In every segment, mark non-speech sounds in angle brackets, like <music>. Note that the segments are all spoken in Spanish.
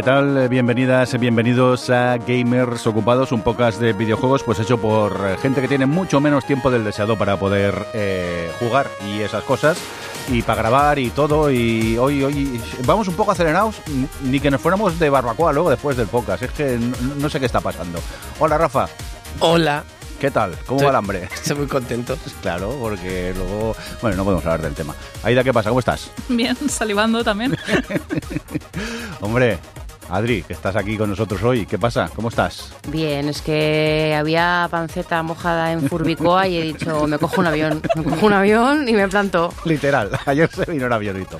¿Qué tal? Bienvenidas, bienvenidos a Gamers Ocupados, un podcast de videojuegos pues hecho por gente que tiene mucho menos tiempo del deseado para poder eh, jugar y esas cosas y para grabar y todo y hoy hoy vamos un poco acelerados ni que nos fuéramos de barbacoa luego después del podcast, es que no, no sé qué está pasando. Hola Rafa. Hola. ¿Qué tal? ¿Cómo va el hambre? Estoy muy contento. Claro, porque luego... Bueno, no podemos hablar del tema. Aida, ¿qué pasa? ¿Cómo estás? Bien, salivando también. <laughs> Hombre, Adri, que estás aquí con nosotros hoy. ¿Qué pasa? ¿Cómo estás? Bien, es que había panceta mojada en Furbicoa y he dicho, me cojo un avión, me cojo un avión y me planto. Literal, <laughs> ayer se vino el avionito.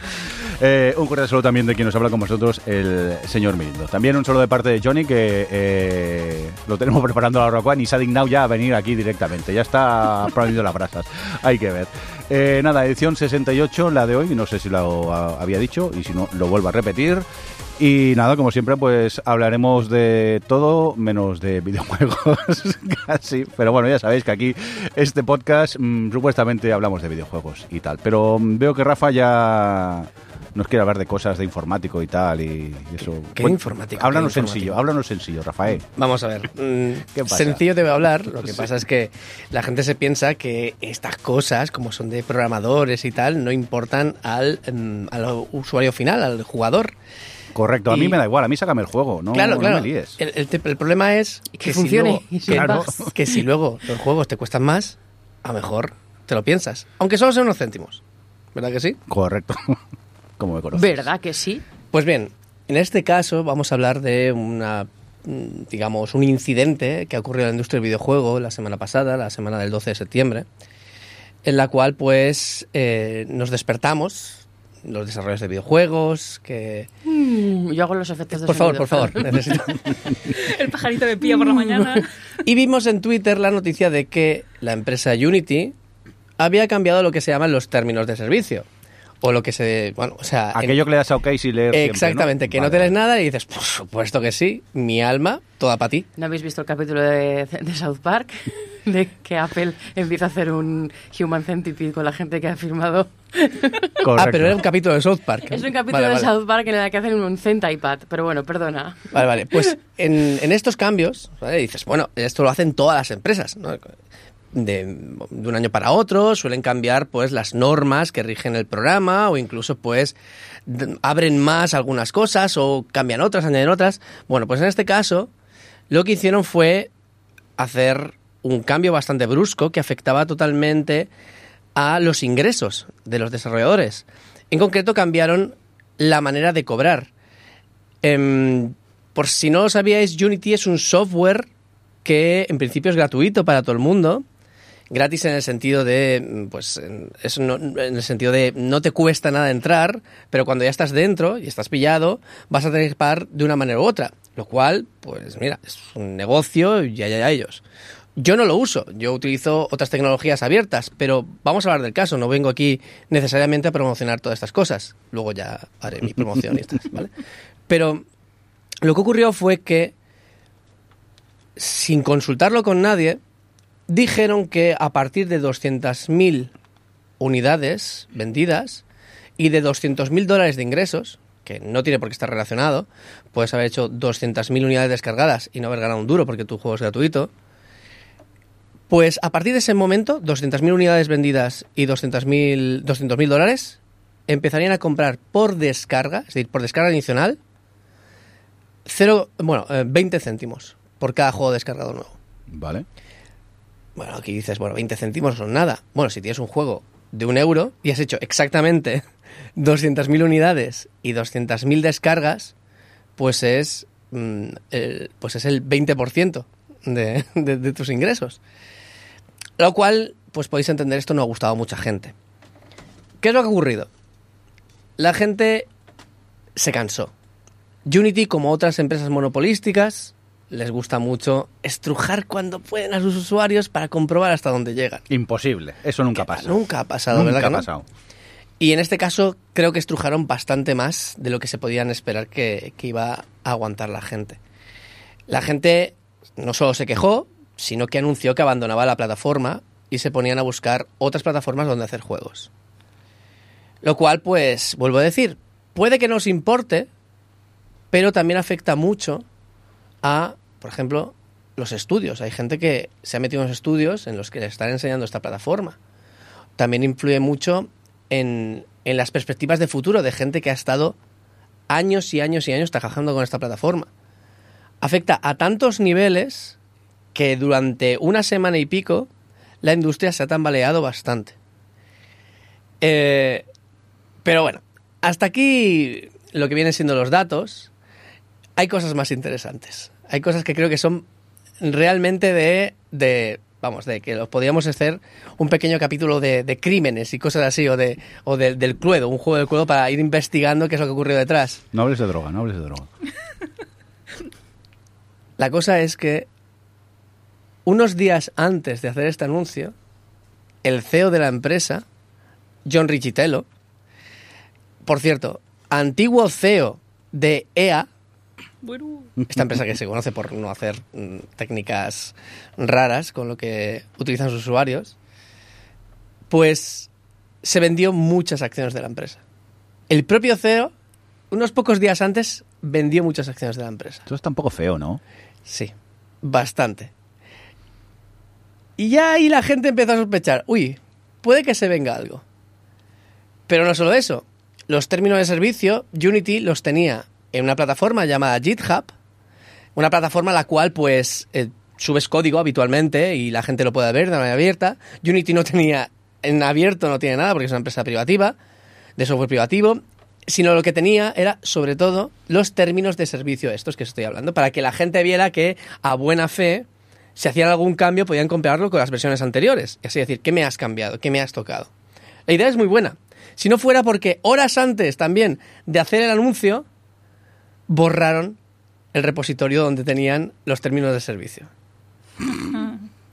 Eh, un cordial saludo también de quien nos habla con vosotros, el señor Mirindo. También un saludo de parte de Johnny, que eh, lo tenemos <laughs> preparando a la hora y se ha dignado ya a venir aquí directamente. Ya está <laughs> poniendo las brasas. Hay que ver. Eh, nada, edición 68, la de hoy, no sé si lo había dicho y si no, lo vuelvo a repetir. Y nada, como siempre, pues hablaremos de todo menos de videojuegos, <laughs> casi. Pero bueno, ya sabéis que aquí este podcast mmm, supuestamente hablamos de videojuegos y tal. Pero mm, veo que Rafa ya nos quiere hablar de cosas de informático y tal y eso. ¿Qué bueno, informático? Háblanos ¿Qué sencillo, háblanos sencillo, Rafael. Vamos a ver. <laughs> Mm, ¿Qué pasa? Sencillo te voy a hablar. Lo que Sí. pasa es que la gente se piensa que estas cosas, como son de programadores y tal, no importan al, mm, al usuario final, al jugador. Correcto, a mí me da igual, a mí sácame el juego, no, claro, no claro. me líes. El, el problema es que que, funcione, Si y luego, claro, que si luego los juegos te cuestan más, a lo mejor te lo piensas. Aunque solo sean unos céntimos. ¿Verdad que sí? Correcto. <laughs> Como me conoces. ¿Verdad que sí? Pues bien, en este caso vamos a hablar de una digamos, un incidente que ha ocurrido en la industria del videojuego la semana pasada, la semana del 12 de septiembre, en la cual pues eh, nos despertamos, los desarrolladores de videojuegos, que... Mm, yo hago los efectos de Por favor, por favor, <laughs> necesito... El pajarito de pía por la mañana. Y vimos en Twitter la noticia de que la empresa Unity había cambiado lo que se llaman los términos de servicio. O lo que se... Bueno, o sea... en- Aquello que le das a OK y leer siempre, Exactamente, que no te lees nada y dices, por supuesto que sí, mi alma, toda para ti. ¿No habéis visto el capítulo de, de South Park? <laughs> De que Apple empieza a hacer un Human Centipede con la gente que ha firmado. Correcto. Ah, pero era un capítulo de South Park. Es un capítulo Vale, de vale. South Park en el que hacen un Centipad. Pero bueno, perdona. Vale, vale. Pues <laughs> en, en estos cambios, ¿vale? dices, bueno, esto lo hacen todas las empresas, ¿no? De, un año para otro suelen cambiar pues las normas que rigen el programa o incluso pues abren más algunas cosas o cambian otras, añaden otras. Bueno, pues en este caso lo que hicieron fue hacer un cambio bastante brusco que afectaba totalmente a los ingresos de los desarrolladores. En concreto cambiaron la manera de cobrar. Em, por si no lo sabíais, Unity es un software que en principio es gratuito para todo el mundo. Gratis en el sentido de, mm, pues, no- en el sentido de no te cuesta nada entrar, pero cuando ya estás dentro y estás pillado, vas a tener que pagar de una manera u otra. Lo cual, pues mira, es un negocio y allá a ellos. Yo no lo uso, yo utilizo otras tecnologías abiertas, pero vamos a hablar del caso, no vengo aquí necesariamente a promocionar todas estas cosas. Luego ya haré mi promoción y estas, ¿vale? Pero lo que ocurrió fue que, sin consultarlo con nadie, dijeron que a partir de 200.000 unidades vendidas y de 200.000 dólares de ingresos, que no tiene por qué estar relacionado, puedes haber hecho 200.000 unidades descargadas y no haber ganado un duro porque tu juego es gratuito, pues a partir de ese momento, 200.000 unidades vendidas y 200.000 200.000 dólares empezarían a comprar por descarga, es decir, por descarga adicional, cero, bueno, eh, 20 céntimos por cada juego descargado nuevo. Vale. Bueno, aquí dices, bueno, 20 céntimos son nada. Bueno, si tienes un juego de un euro y has hecho exactamente <laughs> 200.000 unidades y 200.000 descargas, pues es, mm, el, pues es el 20% de, <laughs> de, de tus ingresos. Lo cual, pues podéis entender, esto no ha gustado a mucha gente. ¿Qué es lo que ha ocurrido? La gente se cansó. Unity, como otras empresas monopolísticas, les gusta mucho estrujar cuando pueden a sus usuarios para comprobar hasta dónde llegan. Imposible. Eso nunca pasa. Nunca ha pasado, Nunca ¿verdad? ha que no? pasado. Y en este caso creo que estrujaron bastante más de lo que se podían esperar que, que iba a aguantar la gente. La gente no solo se quejó, sino que anunció que abandonaba la plataforma y se ponían a buscar otras plataformas donde hacer juegos. Lo cual, pues, vuelvo a decir, puede que nos importe, pero también afecta mucho a, por ejemplo, los estudios. Hay gente que se ha metido en los estudios en los que le están enseñando esta plataforma. También influye mucho en, las perspectivas de futuro de gente que ha estado años y años y años trabajando con esta plataforma. Afecta a tantos niveles que durante una semana y pico la industria se ha tambaleado bastante. Eh, pero bueno, hasta aquí lo que vienen siendo los datos. Hay cosas más interesantes. Hay cosas que creo que son realmente de, de vamos, de que los podríamos hacer un pequeño capítulo de, de crímenes y cosas así, o, de, o de- del Cluedo, un juego del Cluedo para ir investigando qué es lo que ocurrió detrás. No hables de droga, no hables de droga. <laughs> La cosa es que unos días antes de hacer este anuncio, el CEO de la empresa, John Richitello, por cierto, antiguo CEO de EA, Bueno, esta empresa que se conoce por no hacer mm, técnicas raras con lo que utilizan sus usuarios, pues se vendió muchas acciones de la empresa. El propio CEO, unos pocos días antes, vendió muchas acciones de la empresa. Esto está un poco feo, ¿no? Sí, bastante. Y ya ahí la gente empezó a sospechar, uy, puede que se venga algo. Pero no solo eso, los términos de servicio, Unity los tenía en una plataforma llamada GitHub, una plataforma a la cual pues eh, subes código habitualmente y la gente lo puede ver de manera abierta. Unity no tenía, en abierto no tiene nada porque es una empresa privativa, de software privativo, sino lo que tenía era sobre todo los términos de servicio estos que estoy hablando, para que la gente viera que a buena fe, si hacían algún cambio, podían compararlo con las versiones anteriores. Y así decir, ¿qué me has cambiado? ¿Qué me has tocado? La idea es muy buena. Si no fuera porque horas antes también de hacer el anuncio, borraron el repositorio donde tenían los términos de servicio.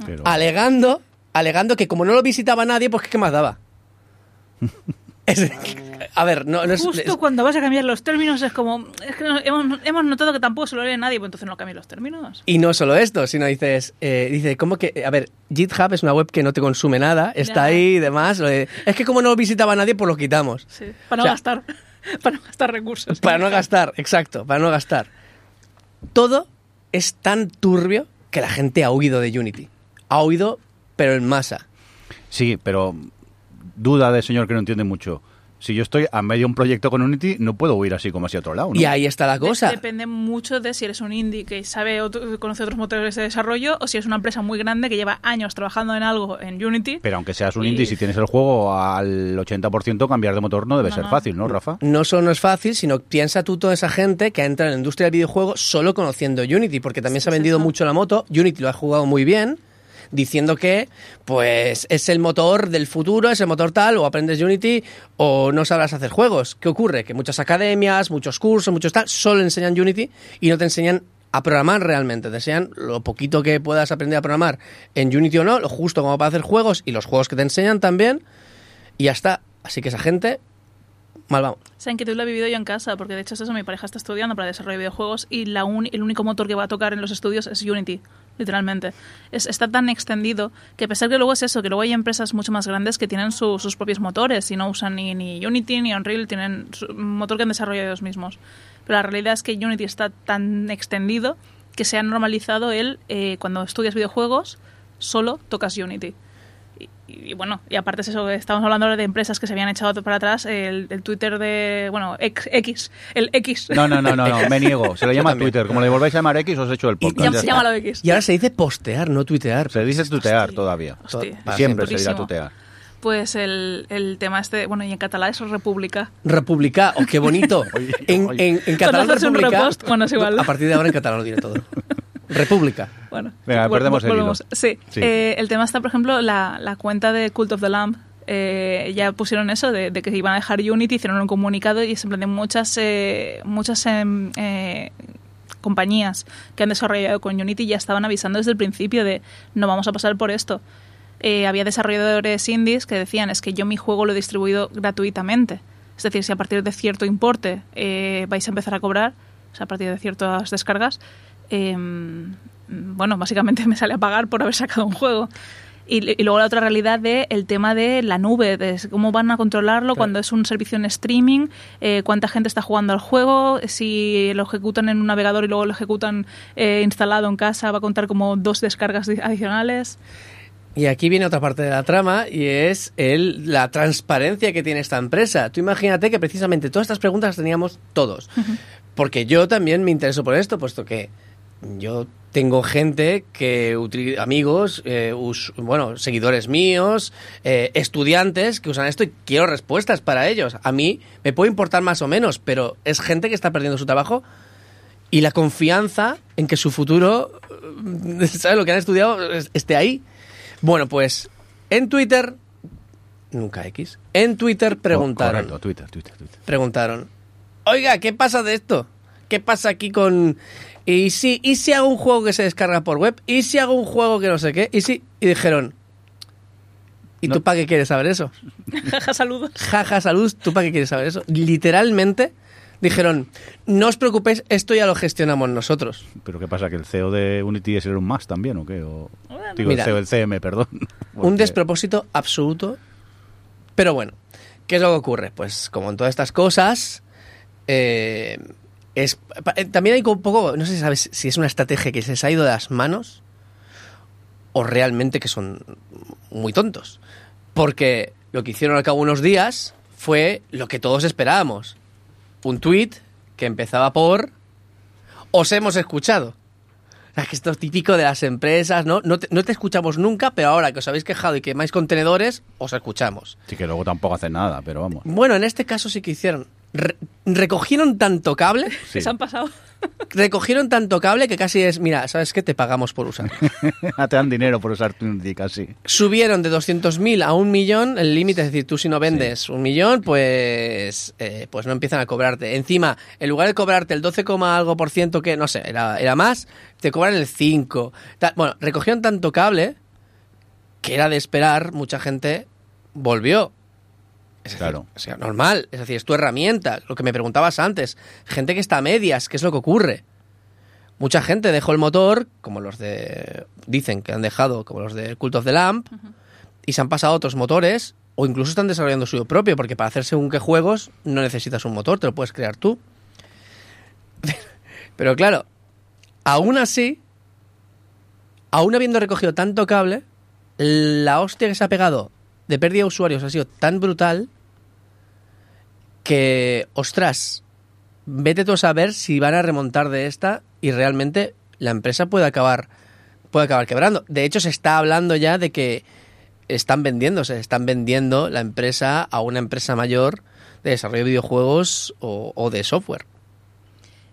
Pero... Alegando, alegando que como no lo visitaba nadie, pues ¿qué más daba? <laughs> Es- a ver, no, no es... justo es- cuando vas a cambiar los términos es como... Es que no- hemos, hemos notado que tampoco se lo lee nadie, pues entonces no cambies los términos. Y no solo esto, sino dices, eh, dice, ¿cómo que? A ver, GitHub es una web que no te consume nada, está Ya. ahí y demás. lo de- es que como no lo visitaba nadie, pues lo quitamos. Sí, para no O sea, gastar. <laughs> Para no gastar recursos. Para no gastar, exacto, para no gastar. Todo es tan turbio que la gente ha huido de Unity. Ha huido, pero en masa. Sí, pero duda de señor que no entiende mucho. Si yo estoy a medio de un proyecto con Unity, no puedo huir así como hacia otro lado, ¿no? Y ahí está la cosa. depende mucho de si eres un indie que sabe otro- conoce otros motores de desarrollo o si es una empresa muy grande que lleva años trabajando en algo en Unity. Pero aunque seas un Y- indie, si tienes el juego al 80%, cambiar de motor no debe No, ser no. fácil, ¿no, Rafa? No solo no es fácil, sino piensa tú toda esa gente que ha entrado en la industria del videojuego solo conociendo Unity, porque también se ha vendido mucho la moto. Unity lo ha jugado muy bien, diciendo que pues es el motor del futuro, es el motor tal, o aprendes Unity o no sabrás hacer juegos. ¿Qué ocurre? Que muchas academias, muchos cursos, muchos tal, solo enseñan Unity y no te enseñan a programar realmente. Te enseñan lo poquito que puedas aprender a programar en Unity o no, lo justo como para hacer juegos y los juegos que te enseñan también, y ya está. Así que esa gente, mal vamos. Esa inquietud la he vivido yo en casa, porque de hecho es eso, mi pareja está estudiando para desarrollo de videojuegos y la uni- el único motor que va a tocar en los estudios es Unity, literalmente. Es, está tan extendido que a pesar que luego es eso, que luego hay empresas mucho más grandes que tienen su- sus propios motores y no usan ni, ni Unity ni Unreal, tienen su- motor que han desarrollado ellos mismos. Pero la realidad es que Unity está tan extendido que se ha normalizado el, eh, cuando estudias videojuegos, solo tocas Unity. Y, y bueno, y aparte es eso, estamos hablando ahora de empresas que se habían echado para atrás, el, el Twitter de, bueno, X, X, el X. No, no, no, no, no, me niego. <laughs> Se le llama. Twitter. Como le volváis a llamar X, os he hecho el Y- podcast. Ya se llama lo X. Y ahora se dice postear, no tuitear. Se dice tutear Hostia. todavía. Hostia, Para Siempre se dirá tutear. Pues el, el tema este, bueno, y en catalán es República. Republicà, oh, qué bonito. <laughs> Oye, En, oye. en, en catalán un repost, bueno, es igual. A partir de ahora en catalán lo diré todo. <laughs> República. Bueno, Venga, perdemos el volvemos. hilo. Sí, Sí. Eh, el tema está, por ejemplo, la, la cuenta de Cult of the Lamb. eh, ya pusieron eso de, de que iban a dejar Unity, hicieron un comunicado y es en plan de muchas, eh, muchas em, eh, compañías que han desarrollado con Unity ya estaban avisando desde el principio de no vamos a pasar por esto. Eh, había desarrolladores indies que decían es que yo mi juego lo he distribuido gratuitamente. Es decir, si a partir de cierto importe eh, vais a empezar a cobrar, o sea, a partir de ciertas descargas, eh, bueno, básicamente me sale a pagar por haber sacado un juego. Y, y luego la otra realidad de el tema de la nube, de cómo van a controlarlo cuando es un servicio en streaming, eh, cuánta gente está jugando al juego, si lo ejecutan en un navegador y luego lo ejecutan eh, instalado en casa, va a contar como dos descargas di- adicionales. Y aquí viene otra parte de la trama y es el, la transparencia que tiene esta empresa. Tú imagínate que precisamente todas estas preguntas las teníamos todos. Porque yo también me intereso por esto, puesto que yo tengo gente que, amigos, eh, bueno, seguidores míos, eh, estudiantes que usan esto y quiero respuestas para ellos. A mí me puede importar más o menos, pero es gente que está perdiendo su trabajo y la confianza en que su futuro, eh, <laughs> ¿sabes? Lo que han estudiado es- esté ahí. Bueno, pues en Twitter, nunca X, en Twitter preguntaron, Correcto, Twitter, Twitter, Twitter. preguntaron, oiga, ¿qué pasa de esto? ¿Qué pasa aquí con... ¿Y si, ¿Y si hago un juego que se descarga por web? ¿Y si hago un juego que no sé qué? ¿Y si...? Y dijeron, ¿y No. tú para qué quieres saber eso? Jaja, saludos. Jaja, salud, ¿tú para qué quieres saber eso? Literalmente dijeron, no os preocupéis, esto ya lo gestionamos nosotros. ¿Pero qué pasa? ¿Que el CEO de Unity es Elon Musk también o qué? O, digo, Mira. el CEO del CM, perdón. <laughs> Un despropósito absoluto. Pero bueno, ¿qué es lo que ocurre? Pues como en todas estas cosas, eh, es, eh, también hay un poco, no sé si sabes si es una estrategia que se les ha ido de las manos o realmente que son muy tontos. Porque lo que hicieron al cabo de unos días fue lo que todos esperábamos. Un tweet que empezaba por os hemos escuchado. O sea, que esto es típico de las empresas, ¿no? No te, no te escuchamos nunca, pero ahora que os habéis quejado y quemáis contenedores, os escuchamos. Sí, que luego tampoco hacen nada, pero vamos. Bueno, en este caso sí que hicieron. Re- recogieron tanto cable, Sí. Se han pasado. <laughs> recogieron tanto cable que casi es, mira, ¿sabes qué? Te pagamos por usar. <laughs> Te dan dinero por usar Unity casi. Subieron de 200.000 a un millón el límite, es decir, tú si no vendes un millón, pues, eh, pues no empiezan a cobrarte. Encima, en lugar de cobrarte el 12, coma algo por ciento que, no sé, era, era más, te cobran el 5. Ta- Bueno, recogieron tanto cable que era de esperar, mucha gente volvió. Es decir, Claro. O sea, normal, es decir, es tu herramienta, lo que me preguntabas antes. Gente que está a medias, ¿qué es lo que ocurre? Mucha gente dejó el motor, como los de. Dicen que han dejado, como los de Cult of the Lamp, y se han pasado a otros motores, o incluso están desarrollando suyo propio, porque para hacer según qué juegos no necesitas un motor, te lo puedes crear tú. <laughs> Pero claro, aún así, aún habiendo recogido tanto cable, la hostia que se ha pegado de pérdida de usuarios ha sido tan brutal que, ostras, vete tú a saber si van a remontar de esta y realmente la empresa puede acabar puede acabar quebrando. De hecho, se está hablando ya de que están vendiéndose, están vendiendo la empresa a una empresa mayor de desarrollo de videojuegos o, o de software.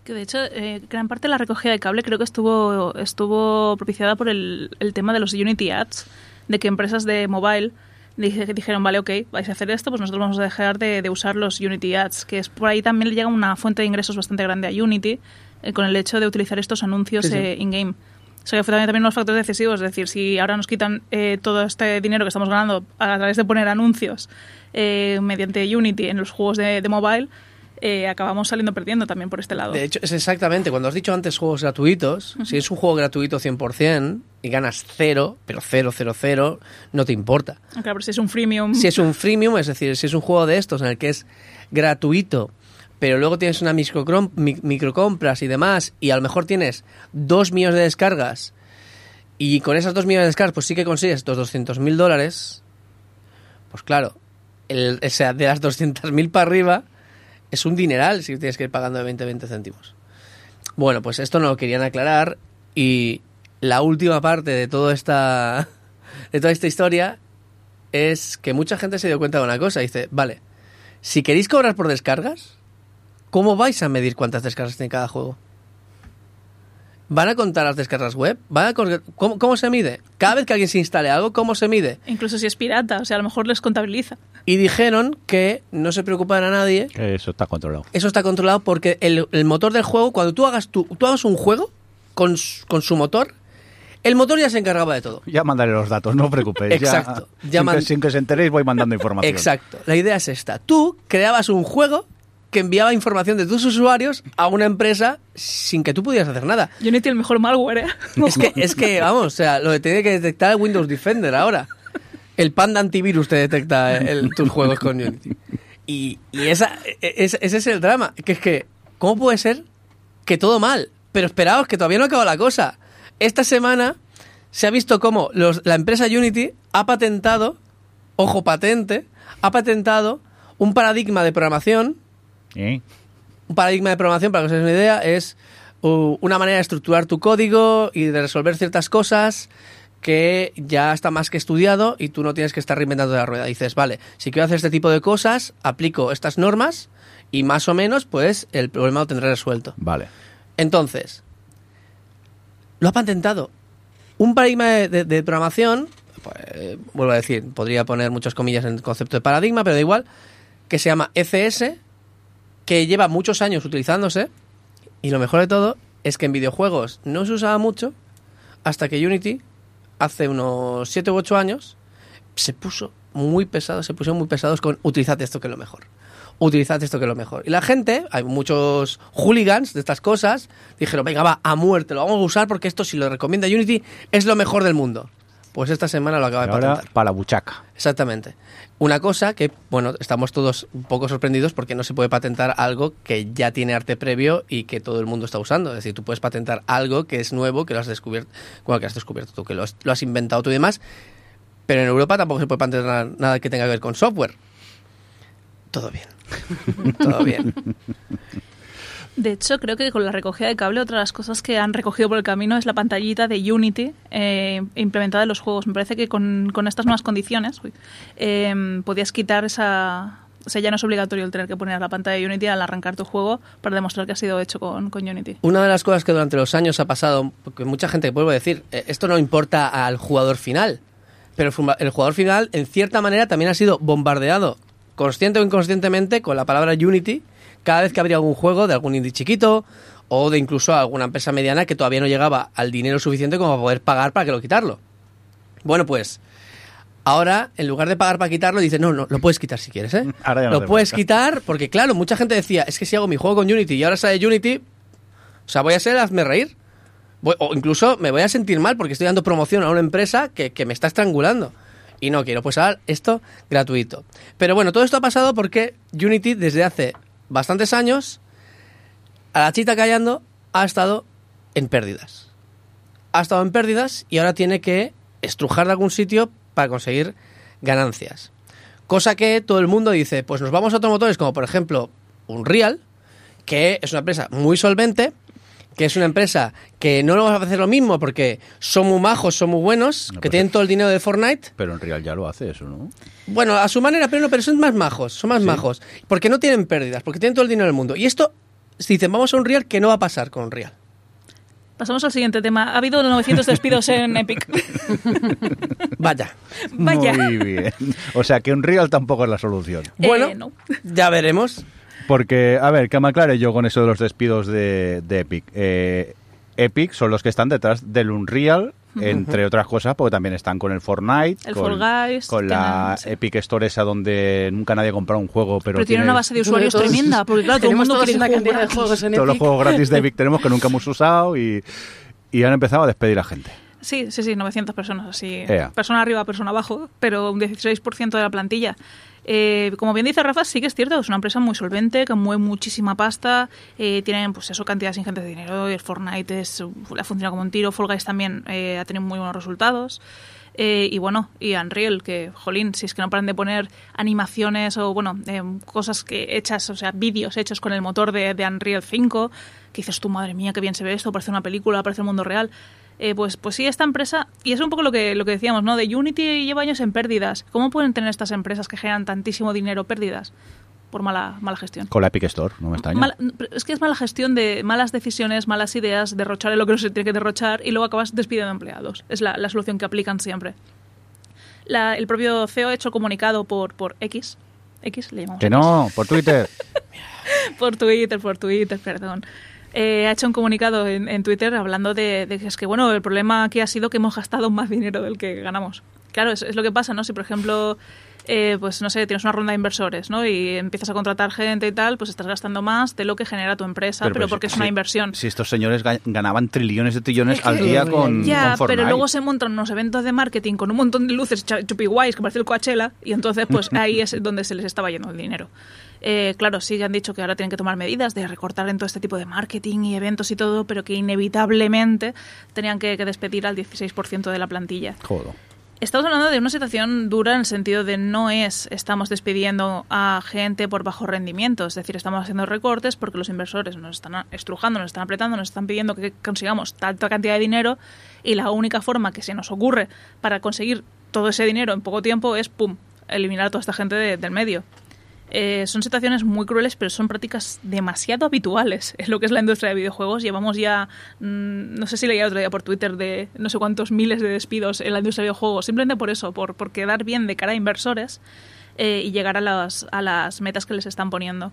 Que de hecho, eh, gran parte de la recogida de cable creo que estuvo, estuvo propiciada por el, el tema de los Unity Ads, de que empresas de mobile dije- dijeron, vale, ok, vais a hacer esto, pues nosotros vamos a dejar de, de usar los Unity Ads, que es por ahí también le llega una fuente de ingresos bastante grande a Unity eh, con el hecho de utilizar estos anuncios Sí, sí. eh, in-game. O sea, que fue también, también unos factores decisivos, es decir, si ahora nos quitan eh, todo este dinero que estamos ganando a través de poner anuncios eh, mediante Unity en los juegos de, de mobile, eh, acabamos saliendo perdiendo también por este lado. De hecho, es exactamente, cuando has dicho antes juegos gratuitos, si es un juego gratuito 100% y ganas cero, pero cero, cero, cero, no te importa. Claro, pero si es un freemium. Si es un freemium, es decir, si es un juego de estos en el que es gratuito, pero luego tienes una microcompras y demás, y a lo mejor tienes dos millones de descargas, y con esas dos millones de descargas, pues sí que consigues estos 200 mil dólares, pues claro, el, o sea, de las 200 mil para arriba, es un dineral si tienes que ir pagando de 20 20 céntimos. Bueno, pues esto no lo querían aclarar, y la última parte de toda esta, <laughs> de toda esta historia es que mucha gente se dio cuenta de una cosa. Dice, vale, si queréis cobrar por descargas, ¿cómo vais a medir cuántas descargas tiene cada juego? ¿Van a contar las descargas web? ¿Van a ¿Cómo, ¿Cómo se mide? Cada vez que alguien se instale algo, ¿cómo se mide? Incluso si es pirata, o sea, a lo mejor les contabiliza. Y dijeron que no se preocupan a nadie. Eso está controlado. Eso está controlado porque el, el motor del juego, cuando tú hagas, tu, tú hagas un juego con, su- con su motor, el motor ya se encargaba de todo. Ya mandaré los datos, no os preocupéis. Ya- Exacto. <laughs> Ya sin, man- que, sin que se enteréis voy mandando información. Exacto. La idea es esta. Tú creabas un juego que enviaba información de tus usuarios a una empresa sin que tú pudieras hacer nada. Unity el mejor malware, ¿eh? Es que, es que vamos, o sea, lo que tiene que detectar el Windows Defender ahora. El Panda antivirus te detecta el- tus juegos con Unity. Y, y esa, e- ese, ese es el drama. Que es que, ¿cómo puede ser que todo mal? Pero esperaos, que todavía no acaba la cosa. Esta semana se ha visto cómo los- la empresa Unity ha patentado, ojo patente, ha patentado un paradigma de programación ¿Eh? un paradigma de programación, para que os hagáis una idea, es uh, una manera de estructurar tu código y de resolver ciertas cosas que ya está más que estudiado y tú no tienes que estar reinventando la rueda. Dices, vale, si quiero hacer este tipo de cosas, aplico estas normas y más o menos, pues, el problema lo tendré resuelto. Vale. Entonces, lo ha patentado. Un paradigma de, de- de programación, pues, eh, vuelvo a decir, podría poner muchas comillas en el concepto de paradigma, pero da igual, que se llama ECS, que lleva muchos años utilizándose, y lo mejor de todo es que en videojuegos no se usaba mucho, hasta que Unity, hace unos 7 u 8 años, se puso muy pesado, se pusieron muy pesados con utilizad esto que es lo mejor. Utilizad esto que es lo mejor. Y la gente, hay muchos hooligans de estas cosas, dijeron, venga, va, a muerte, lo vamos a usar porque esto si lo recomienda Unity es lo mejor del mundo. Pues esta semana lo acaba de ahora, patentar. para la buchaca. Exactamente. Una cosa que, bueno, estamos todos un poco sorprendidos porque no se puede patentar algo que ya tiene arte previo y que todo el mundo está usando. Es decir, tú puedes patentar algo que es nuevo, que lo has descubierto, bueno, que has descubierto tú, que lo has, lo has inventado tú y demás, pero en Europa tampoco se puede patentar nada que tenga que ver con software. Todo bien. <laughs> todo bien. De hecho, creo que con la recogida de cable, otra de las cosas que han recogido por el camino es la pantallita de Unity eh, implementada en los juegos. Me parece que con, con estas nuevas condiciones eh, podías quitar esa... O sea, ya no es obligatorio el tener que poner la pantalla de Unity al arrancar tu juego para demostrar que ha sido hecho con, con Unity. Una de las cosas que durante los años ha pasado, porque mucha gente, vuelvo a decir, eh, esto no importa al jugador final, pero el jugador final, en cierta manera, también ha sido bombardeado, consciente o inconscientemente, con la palabra Unity, cada vez que habría algún juego de algún indie chiquito o de incluso alguna empresa mediana que todavía no llegaba al dinero suficiente como para poder pagar para que lo quitarlo. Bueno, pues ahora, en lugar de pagar para quitarlo, dice, no, no, lo puedes quitar si quieres, ¿eh? Ahora ya no lo puedes quitar porque, claro, mucha gente decía, es que si hago mi juego con Unity y ahora sale Unity, o sea, voy a ser hazme reír. Voy- o incluso me voy a sentir mal porque estoy dando promoción a una empresa que, que me está estrangulando. Y no quiero, pues ahora esto gratuito. Pero bueno, todo esto ha pasado porque Unity desde hace bastantes años, a la chita callando, ha estado en pérdidas. Ha estado en pérdidas y ahora tiene que estrujar de algún sitio para conseguir ganancias. Cosa que todo el mundo dice, pues nos vamos a otros motores como por ejemplo Unreal, que es una empresa muy solvente, que es una empresa que no lo vamos a hacer lo mismo porque son muy majos, son muy buenos, No, que tienen todo el dinero de Fortnite. Pero en Real ya lo hace eso, ¿no? Bueno, a su manera, pero no, pero son más majos, son más Sí. majos. Porque no tienen pérdidas, porque tienen todo el dinero del mundo. Y esto, si dicen, vamos a Unreal, ¿qué no va a pasar con Unreal? Pasamos al siguiente tema. Ha habido 900 despidos en Epic. <laughs> Vaya. Vaya. Muy bien. O sea, que un Real tampoco es la solución. Bueno, Eh, no. ya veremos. Porque, a ver, que me aclare yo con eso de los despidos de, de Epic. Eh, Epic son los que están detrás del Unreal, entre otras cosas, porque también están con el Fortnite, El con, Fall Guys, con la sí. Epic Store esa donde nunca nadie ha comprado un juego, pero, Pero, tiene una base de usuarios Todos- tremenda, porque claro, todo el tenemos mundo quiere una cantidad de juegos en todos los Epic. juegos gratis de Epic tenemos que nunca hemos usado y, y han empezado a despedir a gente. Sí, sí, sí, 900 personas, así. Ea. Persona arriba, persona abajo, pero un 16% de la plantilla. Eh, como bien dice Rafa, sí que es cierto, es una empresa muy solvente, que mueve muchísima pasta, eh, tienen pues eso, cantidades ingentes de dinero, el Fortnite es, la funciona como un tiro, Fall Guys también eh, ha tenido muy buenos resultados. Eh, y bueno, y Unreal, que, jolín, si es que no paran de poner animaciones o, bueno, eh, cosas que hechas, o sea, vídeos hechos con el motor de, de Unreal 5, que dices tú, madre mía, qué bien se ve esto, parece una película, parece el mundo real. Eh, pues, pues sí, esta empresa, y es un poco lo que, lo que decíamos, ¿no? De Unity lleva años en pérdidas. ¿Cómo pueden tener estas empresas que generan tantísimo dinero pérdidas? Por mala, mala gestión. Con la Epic Store, no me extraña. Mala- es que es mala gestión de malas decisiones, malas ideas, derrochar en lo que no se tiene que derrochar y luego acabas despidiendo empleados. Es la, la solución que aplican siempre. La- el propio CEO ha hecho comunicado por, por X. X le llamamos. Que X. no, por Twitter. <laughs> por Twitter, por Twitter, perdón. Eh, ha hecho un comunicado en, en Twitter hablando de, de que es que, bueno, el problema aquí ha sido que hemos gastado más dinero del que ganamos. Claro, es, es lo que pasa, ¿no? Si, por ejemplo, eh, pues no sé, tienes una ronda de inversores, ¿no? Y empiezas a contratar gente y tal, pues estás gastando más de lo que genera tu empresa, pero, pues, porque es una inversión. Si estos señores ga- ganaban trillones de trillones Es que- al día con, ya, con Fortnite. pero luego se montan unos eventos de marketing con un montón de luces cha- chupi guays que parece el Coachella y entonces pues <laughs> ahí es donde se les estaba yendo el dinero. Eh, claro, sí que han dicho que ahora tienen que tomar medidas de recortar en todo este tipo de marketing y eventos y todo, pero que inevitablemente tenían que, que despedir al 16% de la plantilla. Joder. Estamos hablando de una situación dura en el sentido de no es estamos despidiendo a gente por bajo rendimiento, es decir, estamos haciendo recortes porque los inversores nos están estrujando, nos están apretando, nos están pidiendo que consigamos tanta cantidad de dinero y la única forma que se nos ocurre para conseguir todo ese dinero en poco tiempo es, ¡pum!, eliminar a toda esta gente de- del medio. Eh, son situaciones muy crueles, pero son prácticas demasiado habituales en lo que es la industria de videojuegos. Llevamos ya, mm, no sé si leía otro día por Twitter, de no sé cuántos miles de despidos en la industria de videojuegos, simplemente por eso, por, por quedar bien de cara a inversores eh, y llegar a las, a las metas que les están poniendo.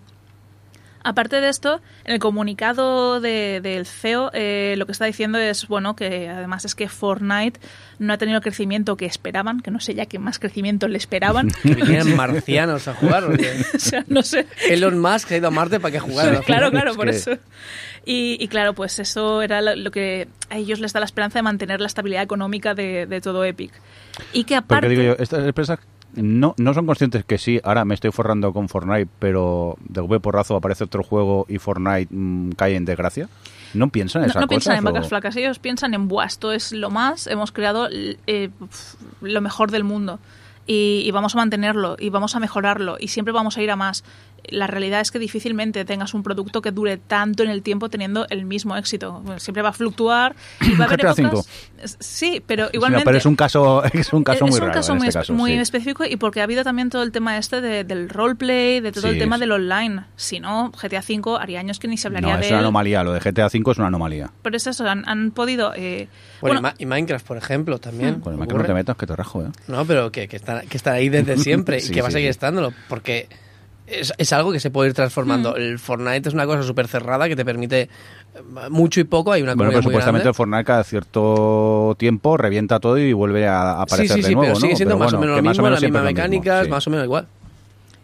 Aparte de esto, en el comunicado de- del CEO eh, lo que está diciendo es bueno que además es que Fortnite no ha tenido el crecimiento que esperaban, que no sé ya qué más crecimiento le esperaban. <laughs> Que vinieran <laughs> marcianos a jugar. <laughs> o sea, no sé. Elon Musk ha ido a Marte para que jugara. claro, claro, por eso. Y, y claro, pues eso era lo, lo que a ellos les da la esperanza de mantener la estabilidad económica de, de todo Epic. Y que aparte... Porque digo yo, estas empresas no, no son conscientes que sí, ahora me estoy forrando con Fortnite, pero de golpe porrazo aparece otro juego y Fortnite mm, cae en desgracia. ¿No piensan en No, esas no piensan cosas? en vacas o- flacas, ellos piensan en buah, esto es lo más, hemos creado eh, lo mejor del mundo y, y vamos a mantenerlo y vamos a mejorarlo y siempre vamos a ir a más. La realidad es que difícilmente tengas un producto que dure tanto en el tiempo teniendo el mismo éxito. Bueno, Siempre va a fluctuar y va a haber GTA V. épocas- Sí, pero Sí, igualmente... pero es un caso, <laughs> es un caso es muy un raro. caso en muy, este espe- caso, muy sí. específico y porque ha habido también todo el tema este de- del roleplay, de todo Sí, el tema es- del online. Si no, GTA V haría años que ni se hablaría No, de es una él. anomalía. Lo de GTA V es una anomalía. Pero es eso, han, han podido... eh, Bueno, bueno, y Minecraft, por ejemplo, también. Con el Minecraft no te metas que te rajo, ¿eh? No, pero que, que, están, que están ahí desde <laughs> siempre Sí, y que va a sí, seguir sí. estándolo, porque es, es algo que se puede ir transformando. El Fortnite es una cosa súper cerrada que te permite eh, mucho y poco, hay una Bueno, pero muy supuestamente el grande. Fortnite cada cierto tiempo revienta todo y vuelve a aparecer Sí, sí, de sí, nuevo, pero sigue ¿no? siendo Pero más o bueno, menos que lo más o mismo, menos las mismas mismo, mecánicas, sí. más o menos igual.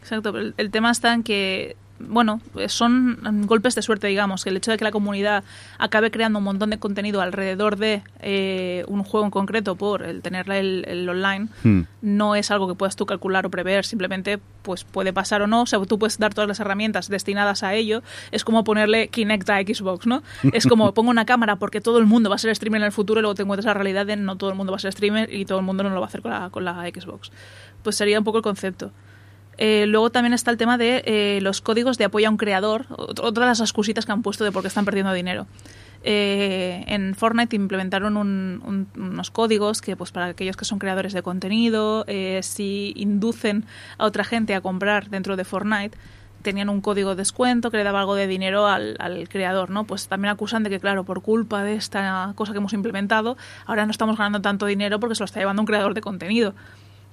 Exacto, pero el, el tema está en que, bueno, son golpes de suerte, digamos, que el hecho de que la comunidad acabe creando un montón de contenido alrededor de eh, un juego en concreto por el tener el, el online, Hmm. no es algo que puedas tú calcular o prever, simplemente pues puede pasar o no, o sea, tú puedes dar todas las herramientas destinadas a ello, es como ponerle Kinect a Xbox, ¿no? <laughs> Es como pongo una cámara porque todo el mundo va a ser streamer en el futuro y luego te encuentras la realidad de no todo el mundo va a ser streamer y todo el mundo no lo va a hacer con la, con la Xbox. Pues sería un poco el concepto. Eh, luego también está el tema de eh, los códigos de apoyo a un creador, ot- otra de las excusitas que han puesto de por qué están perdiendo dinero. Eh, en Fortnite implementaron un- un- unos códigos que, pues, para aquellos que son creadores de contenido, eh, si inducen a otra gente a comprar dentro de Fortnite, tenían un código de descuento que le daba algo de dinero al, al creador, ¿no? Pues también acusan de que, claro, por culpa de esta cosa que hemos implementado, ahora no estamos ganando tanto dinero porque se lo está llevando un creador de contenido.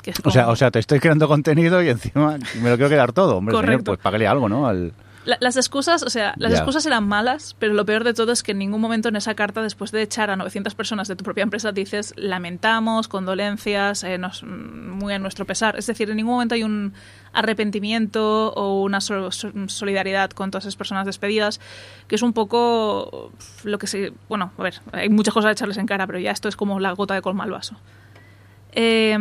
Que es O sea, como- o sea, te estoy creando contenido y encima me lo quiero quedar todo. Hombre, señor, Correcto. pues págale algo, ¿no? Al... La- las excusas, o sea, las Ya. excusas eran malas, pero lo peor de todo es que en ningún momento en esa carta, después de echar a 900 personas de tu propia empresa, dices lamentamos, condolencias, eh, nos- muy a nuestro pesar. Es decir, en ningún momento hay un arrepentimiento o una so- solidaridad con todas esas personas despedidas, que es un poco lo que se... Bueno, a ver, hay muchas cosas a echarles en cara, pero ya esto es como la gota de colma al vaso. Eh,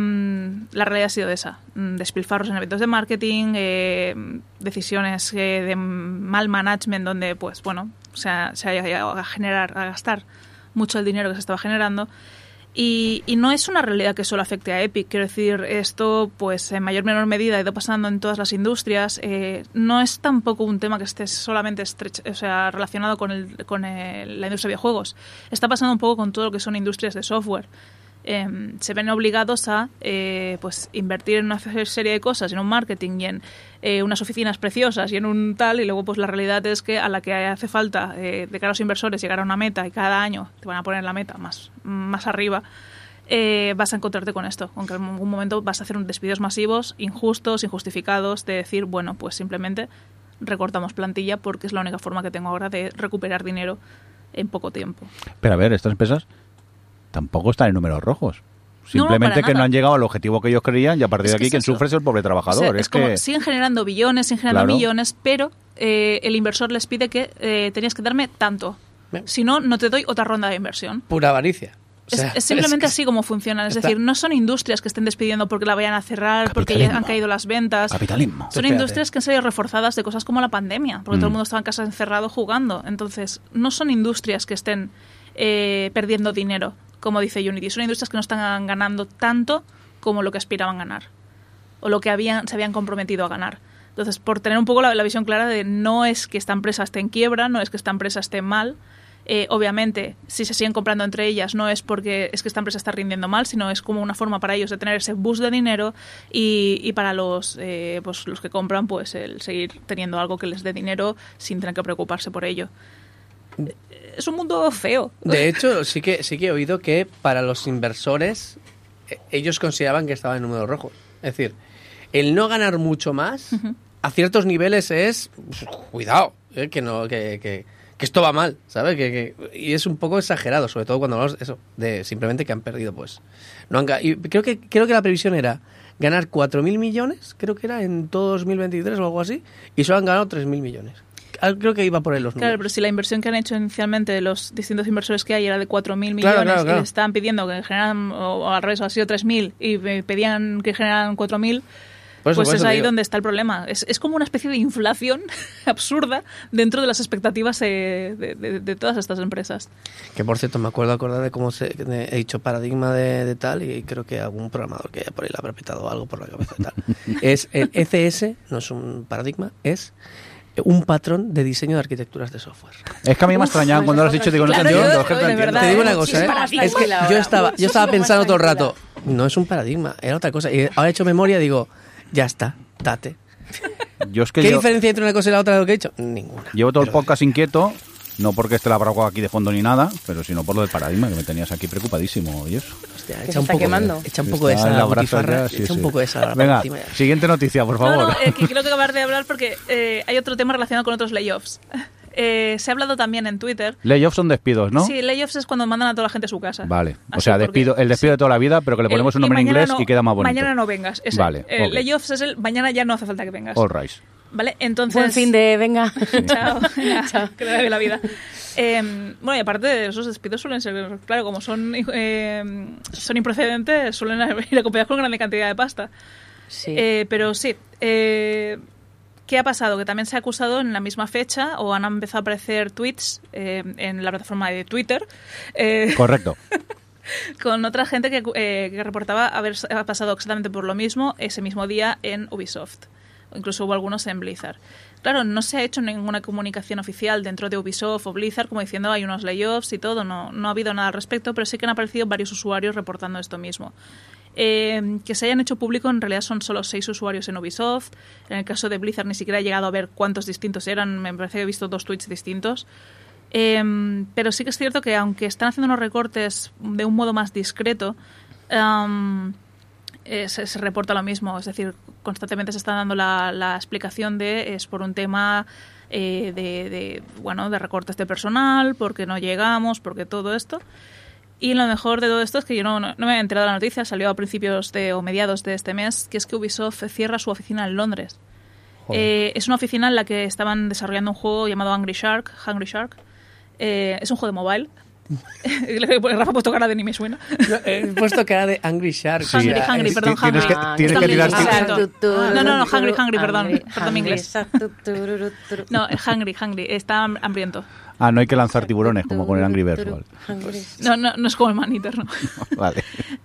la realidad ha sido esa. Mm, Despilfarros en eventos de marketing, eh, decisiones eh, de mal management donde, pues bueno, o sea, se ha llegado a generar, a gastar mucho el dinero que se estaba generando. Y, y no es una realidad que solo afecte a Epic. Quiero decir, esto, pues en mayor o menor medida ha ido pasando en todas las industrias. Eh, no es tampoco un tema que esté solamente estrech- o sea, relacionado con, el, con el- la industria de videojuegos. Está pasando un poco con todo lo que son industrias de software eh, se ven obligados a eh, pues invertir en una serie de cosas, en un marketing y en eh, unas oficinas preciosas y en un tal, y luego pues la realidad es que a la que hace falta eh, de cara a los inversores llegar a una meta y cada año te van a poner la meta más, más arriba, vas a encontrarte con esto, aunque en algún momento vas a hacer un despidos masivos, injustos, injustificados, de decir, bueno, pues simplemente recortamos plantilla porque es la única forma que tengo ahora de recuperar dinero en poco tiempo. Pero a ver, estas empresas tampoco están en números rojos. Simplemente que no han llegado al objetivo que ellos creían y a partir Es de aquí es quien eso. sufre es el pobre O sea, trabajador. es es como que siguen generando billones, siguen generando Claro. millones, pero eh, el inversor les pide que eh, tenías que darme tanto. Bien. Si no, no te doy otra ronda de inversión. Pura avaricia. O Es, sea, es simplemente es que- así como funcionan. Es está- decir, no son industrias que estén despidiendo porque la vayan a cerrar, porque ya han caído las ventas. capitalismo. Son Espérate. industrias que han salido reforzadas de cosas como la pandemia, porque Mm. todo el mundo estaba en casa encerrado jugando. Entonces, no son industrias que estén eh, perdiendo dinero, como dice Unity. Son industrias que no están ganando tanto como lo que aspiraban a ganar o lo que habían, se habían comprometido a ganar. Entonces, por tener un poco la, la visión clara de no es que esta empresa esté en quiebra, no es que esta empresa esté mal. eh, obviamente, si se siguen comprando entre ellas, no es porque es que esta empresa está rindiendo mal, sino es como una forma para ellos de tener ese boost de dinero y, y para los, eh, pues, los que compran, pues el seguir teniendo algo que les dé dinero sin tener que preocuparse por ello. Es un mundo feo. De hecho, sí que, sí que he oído que para los inversores eh, ellos consideraban que estaban en números rojos. Es decir, el no ganar mucho más a ciertos niveles es pues, cuidado, eh, que no que, que- que esto va mal, ¿sabes? Que, que- y es un poco exagerado, sobre todo cuando hablamos de eso, de simplemente que han perdido, pues. No han, y creo que creo que la previsión era ganar 4.000 millones, creo que era en todo 2023 o algo así, y solo han ganado 3.000 millones. Ah, Creo que iba por ahí los números. Claro, pero si la inversión que han hecho inicialmente los distintos inversores que hay era de 4.000 millones Claro, claro, y estaban pidiendo que generaran, o al revés, ha sido 3.000 y me pedían que generaran 4.000, Por eso, pues es ahí digo. donde está el problema. Es, es como una especie de inflación <laughs> absurda dentro de las expectativas eh, de, de- de todas estas empresas. Que por cierto, me acuerdo acordar de cómo se, de- he dicho paradigma de, de tal y creo que algún programador que haya por ahí le habrá petado algo por la cabeza y tal. <laughs> es el ECS, no es un paradigma, es un patrón de diseño de arquitecturas de software. Es que a mí me Uf, extrañaba pues cuando lo has dicho, digo, no te Claro, entiendo, yo- entiendo. verdad, Te digo una cosa, ¿eh? Es que yo estaba, yo estaba pensando todo el rato, no es un paradigma, era otra cosa. Y ahora he hecho memoria digo, ya está, date. Yo es que ¿Qué yo diferencia entre una cosa y la otra de lo que he dicho? Ninguna. llevo todo el podcast inquieto, no porque esté la bragua aquí de fondo ni nada, pero sino por lo del paradigma, que me tenías aquí preocupadísimo y eso. Hostia, echa se un está poco, quemando. Echa un poco de Está esa butifarra, ya, sí, echa un poco de esa Venga, siguiente noticia, por favor. no, eh, que creo que acabar de hablar porque eh, hay otro tema relacionado con otros layoffs. <laughs> Eh, se ha hablado también en Twitter. Layoffs son despidos, ¿no? Sí, layoffs es cuando mandan a toda la gente a su casa. Vale, o Así sea, despido, el despido de toda la vida, pero que le ponemos El- un nombre en inglés no- y queda más bonito. Mañana no vengas. ese. Vale, Eh. Layoffs es el mañana ya no hace falta que vengas. All right. Vale, entonces. Buen fin de, venga. <laughs> Chao. <laughs> Chao. Que le la vida. Eh, bueno, y aparte de esos despidos suelen ser, claro, como son, eh, son improcedentes, suelen <laughs> ir acompañados con grande cantidad de pasta. Sí. Eh, pero sí, eh, ¿qué ha pasado? Que también se ha acusado en la misma fecha o han empezado a aparecer tweets eh, en la plataforma de Twitter eh, Correcto. con otra gente que, eh, que reportaba haber ha pasado exactamente por lo mismo ese mismo día en Ubisoft. Incluso hubo algunos en Blizzard. Claro, no se ha hecho ninguna comunicación oficial dentro de Ubisoft o Blizzard como diciendo hay unos layoffs y todo. No, no ha habido nada al respecto, pero sí que han aparecido varios usuarios reportando esto mismo. Eh, que se hayan hecho público en realidad son solo seis usuarios en Ubisoft. En el caso de Blizzard ni siquiera he llegado a ver cuántos distintos eran. Me parece que he visto dos tweets distintos. Eh, pero sí que es cierto que aunque están haciendo unos recortes de un modo más discreto, am, eh, se, se reporta lo mismo. Es decir, constantemente se está dando la, la explicación de es por un tema eh, de, de, bueno, de recortes de personal, porque no llegamos, porque todo esto. Y lo mejor de todo esto es que yo no, no, no me he enterado de la noticia, salió a principios de, o mediados de este mes, que es que Ubisoft cierra su oficina en Londres. Eh, es una oficina en la que estaban desarrollando un juego llamado Angry Shark. Hungry Shark. Eh, es un juego de mobile. <laughs> Rafa ha puesto cara de ni me suena. No, he puesto cara de Angry Shark. Hungry, o sea, hungry, perdón, tienes hungry. que- Ah, tienes que en tirar inglés, ti- lo siento. No, no, no, hungry, hungry, perdón. Perdón mi inglés. No, es hungry, hungry. Está ham- hambriento. Ah, no hay que lanzar tiburones como con el Angry Birds. No, no, no es como el Maneater, ¿no? <laughs> Vale.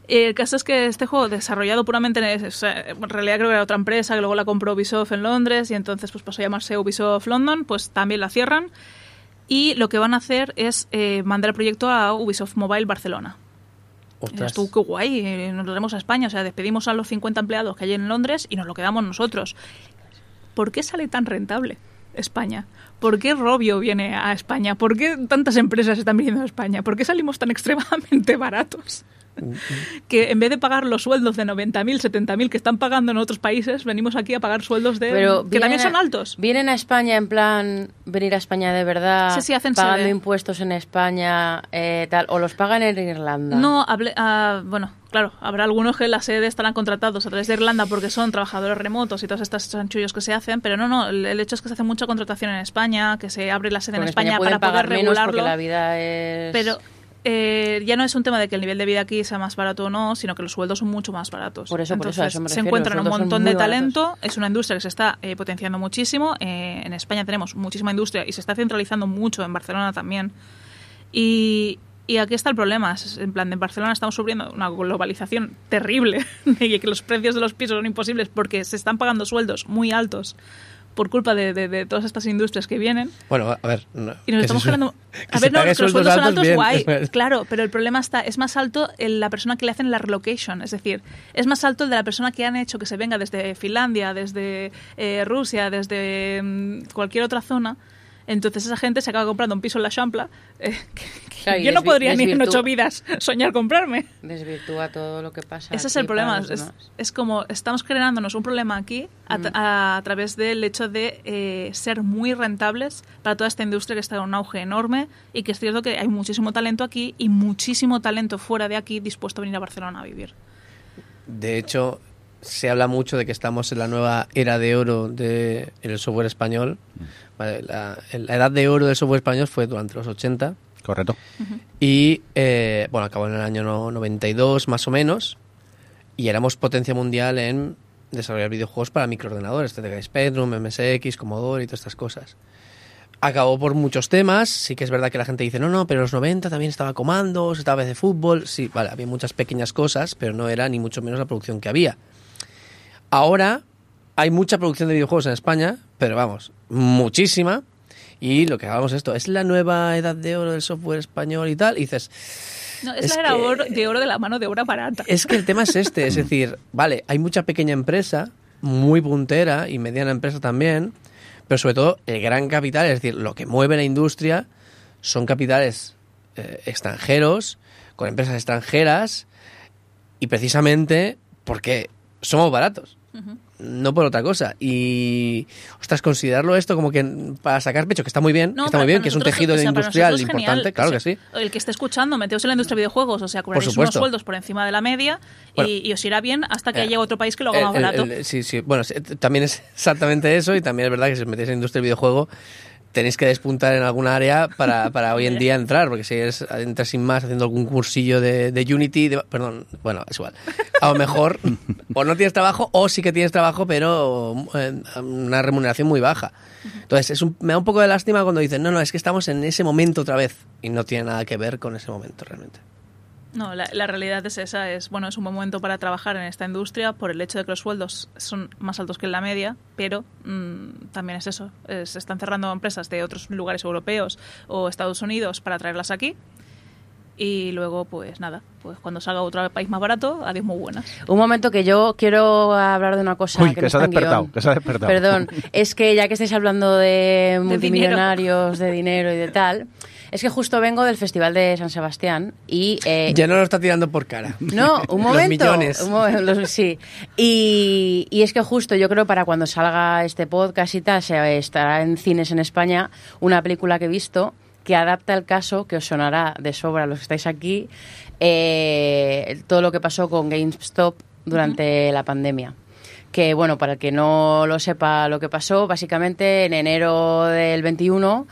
El caso es que este juego, desarrollado puramente en, o sea, en realidad creo que era otra empresa, que luego la compró Ubisoft en Londres y entonces pues pasó a llamarse Ubisoft London, pues también la cierran. Y lo que van a hacer es eh, mandar el proyecto a Ubisoft Mobile Barcelona. Ostras. tú, qué guay, nos lo traemos a España. O sea, despedimos a los 50 empleados que hay en Londres y nos lo quedamos nosotros. ¿Por qué sale tan rentable España? ¿Por qué Robio viene a España? ¿Por qué tantas empresas están viniendo a España? ¿Por qué salimos tan <laughs> extremadamente baratos? <laughs> que en vez de pagar los sueldos de 90.000, 70.000 que están pagando en otros países, venimos aquí a pagar sueldos de Pero que también son a- altos. Vienen a España en plan venir a España de verdad, Sí, sí, hacen pagando sede. impuestos en España, eh, tal, o los pagan en Irlanda. No, hable- ah, bueno, claro, habrá algunos que la sede estarán contratados a través de Irlanda porque son trabajadores remotos y todos estos chanchullos que se hacen, pero no, no, el, hecho es que se hace mucha contratación en España, que se abre la sede Porque en España España, para poder regularlo. la vida es. Pero eh, ya no es un tema de que el nivel de vida aquí sea más barato o no, sino que los sueldos son mucho más baratos. Por eso, por eso, a Entonces, eso me se encuentran un montón de baratos. talento, es una industria que se está eh, potenciando muchísimo. eh, en España tenemos muchísima industria y se está centralizando mucho, en Barcelona también. Y, y aquí está el problema. En plan, en Barcelona estamos sufriendo una globalización terrible <laughs> y que los precios de los pisos son imposibles porque se están pagando sueldos muy altos por culpa de, de- de todas estas industrias que vienen. Bueno, a ver. no, Y nos estamos generando. A ver, no, los sueldos sueldos son altos, bien. guay. <laughs> Claro, pero el problema está, es más alto en la persona que le hacen la relocation. Es decir, es más alto el de la persona que han hecho que se venga desde Finlandia, desde eh, Rusia, desde mm, cualquier otra zona. Entonces esa gente se acaba comprando un piso en la Champla. eh, <laughs> que Claro, yo no podría ni en ocho vidas soñar comprarme. Desvirtúa todo lo que pasa. Ese es el problema. Es, es como estamos generándonos un problema aquí a, a través del hecho de eh, ser muy rentables para toda esta industria que está en un auge enorme y que es cierto que hay muchísimo talento aquí y muchísimo talento fuera de aquí dispuesto a venir a Barcelona a vivir. De hecho, se habla mucho de que estamos en la nueva era de oro del software español. Vale, la, la edad de oro del software español fue durante los 80 Correcto. y, eh, bueno, acabó en el año no- 92 más o menos y éramos potencia mundial en desarrollar videojuegos para microordenadores, TTK Spectrum, MSX, Commodore y todas estas cosas. Acabó por muchos temas, sí que es verdad que la gente dice, no, no, pero en los 90 también estaba Comandos, estaba de fútbol, sí, vale, había muchas pequeñas cosas, pero no era ni mucho menos la producción que había. Ahora hay mucha producción de videojuegos en España, pero vamos, muchísima. Y lo que hagamos es esto, es la nueva edad de oro del software español y tal. Y dices, No, es, Es la era que- oro- de oro de la mano de obra barata. es que el tema es este, es <laughs> decir, vale, hay mucha pequeña empresa, muy puntera y mediana empresa también, pero sobre todo el gran capital, es decir, lo que mueve la industria son capitales eh, extranjeros, con empresas extranjeras y precisamente porque somos baratos. No por otra cosa. Y, ostras, considerarlo esto como que para sacar pecho, que está muy bien, que está muy bien, que es un tejido o sea, para industrial importante, claro O que sí. El que esté escuchando, meteos en la industria de videojuegos, o sea, cobraréis unos sueldos por encima de la media Bueno. y, y os irá bien hasta que Eh, llegue otro país que lo haga El- más barato. el- sí, sí. Bueno, también es <laughs> exactamente eso y también es verdad que si os metéis en la industria del videojuego tenéis que despuntar en alguna área para, <laughs> para hoy en día entrar, porque si eres, entras sin más haciendo algún cursillo de, de Unity, de- perdón, bueno, es igual. A lo mejor <laughs> o no tienes trabajo o sí que tienes trabajo, pero eh, una remuneración muy baja. Entonces, es un- me da un poco de lástima cuando dicen, no, no, es que estamos en ese momento otra vez y no tiene nada que ver con ese momento realmente. No, la, la realidad es esa, es bueno, es un buen momento para trabajar en esta industria por el hecho de que los sueldos son más altos que en la media, pero mm, también es eso, se están cerrando empresas de otros lugares europeos o Estados Unidos para traerlas aquí y luego pues nada, pues cuando salga otro país más barato, adiós muy buenas. Un momento que yo quiero hablar de una cosa Uy, que, que no se ha despertado, que se ha despertado. Perdón, es que ya que estáis hablando de <laughs> multimillonarios, de dinero y de tal, es que justo vengo del Festival de San Sebastián y... eh, Ya no lo está tirando por cara. no, un <laughs> Los momento. millones. un mo- los- sí. Y, y es que justo yo creo para cuando salga este podcast y tal, se estará en cines en España una película que he visto que adapta el caso que os sonará de sobra a los que estáis aquí, eh, todo lo que pasó con GameStop durante la pandemia que bueno, para el que no lo sepa lo que pasó, básicamente en enero del 21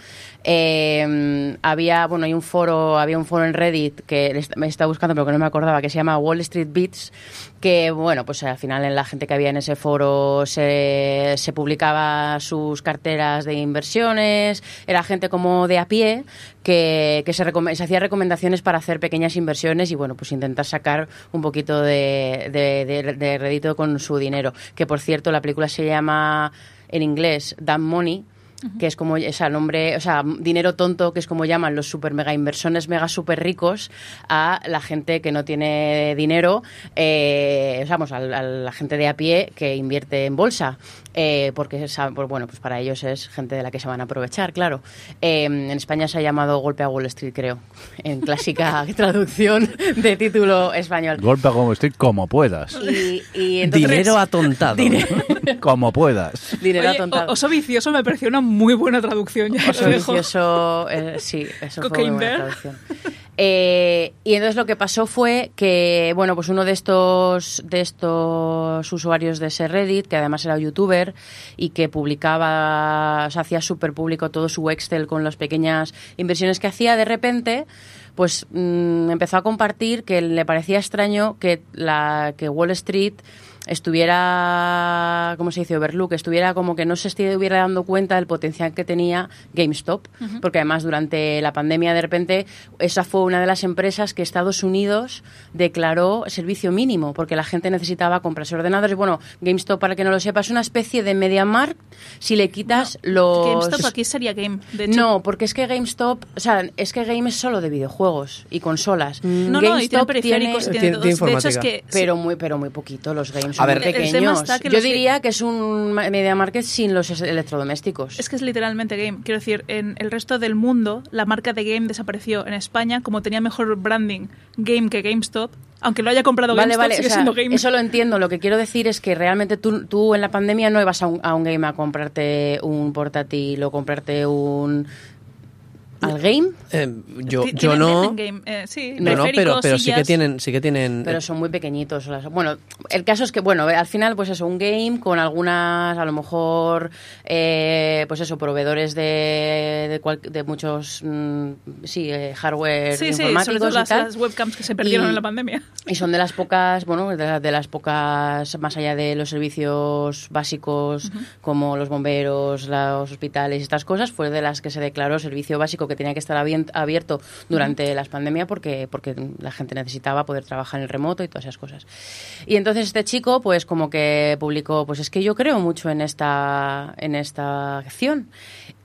eh, había, bueno, hay un foro, había un foro en Reddit que me está buscando pero que no me acordaba, que se llama Wall Street Beats, que bueno, pues al final en la gente que había en ese foro se, se publicaba sus carteras de inversiones, era gente como de a pie que, que se, hacía recomendaciones para hacer pequeñas inversiones y bueno, pues intentar sacar un poquito de, de, de- rédito con su dinero. Que por cierto, la película se llama en inglés Dumb Money, que es como, o sea, nombre, o sea, dinero tonto, que es como llaman los super mega inversiones mega super ricos a la gente que no tiene dinero, eh, vamos, a, a la gente de a pie que invierte en bolsa. eh, porque saben, pues, bueno, pues para ellos es gente de la que se van a aprovechar, claro. Eh, en España se ha llamado Golpe a Wall Street, creo, <laughs> en clásica <laughs> traducción de título español. Golpe como estoy como puedas. Y, y entonces, Dinero atontado. <laughs> como puedas. dinero Oye, atontado. o- Oso vicioso me pareció una muy buena traducción. Ya Oso vicioso, eh, sí, eso fue una buena traducción. Eh, y entonces lo que pasó fue que, bueno, pues uno de estos, de estos usuarios de ese Reddit, que además era youtuber y que publicaba, o sea, hacía súper público todo su Excel con las pequeñas inversiones que hacía, de repente, pues mm, empezó a compartir que le parecía extraño que, la, que Wall Street estuviera, ¿cómo se dice? Overlook, estuviera como que no se estuviera dando cuenta del potencial que tenía GameStop, porque además durante la pandemia de repente esa fue una de las empresas que Estados Unidos declaró servicio mínimo, porque la gente necesitaba comprarse ordenadores. Bueno, GameStop, para que no lo sepa, es una especie de MediaMarkt si le quitas los... GameStop aquí sería Game, de hecho. No, porque es que GameStop, o sea, es que Game es solo de videojuegos y consolas. No, no, y tiene periféricos, y tiene- tiene, tiene todo. De hecho, es que... Pero muy, pero muy poquito, los games A ver, pequeños. Yo diría que es un media market sin los electrodomésticos. Es que es literalmente Game. Quiero decir, en el resto del mundo, la marca de Game desapareció. En España, como tenía mejor branding Game que GameStop, aunque lo haya comprado Vale, GameStop, vale, sigue o sea, siendo Game. eso lo entiendo. Lo que quiero decir es que realmente tú, tú en la pandemia no ibas a un, a un game a comprarte un portátil o comprarte un... ¿Al game? Eh, yo, yo no. tienen Game, eh, sí, No, no, pero, pero sí que tienen, sí que tienen. Pero son muy pequeñitos. las- Bueno, el caso es que, bueno, al final, pues eso, un game con algunas, a lo mejor, eh, pues eso, proveedores de, de, cual- de muchos, mm, sí, eh, hardware Sí, sí, sobre informáticos todo y las, tal. las webcams que se perdieron Y- en la pandemia. Y son de las pocas, bueno, de, la- de las pocas, más allá de los servicios básicos como los bomberos, los hospitales y estas cosas, fue de las que se declaró servicio básico que tenía que estar abierto durante las pandemias porque, porque la gente necesitaba poder trabajar en el remoto y todas esas cosas. Y entonces este chico, pues como que publicó, pues es que yo creo mucho en esta, en esta acción.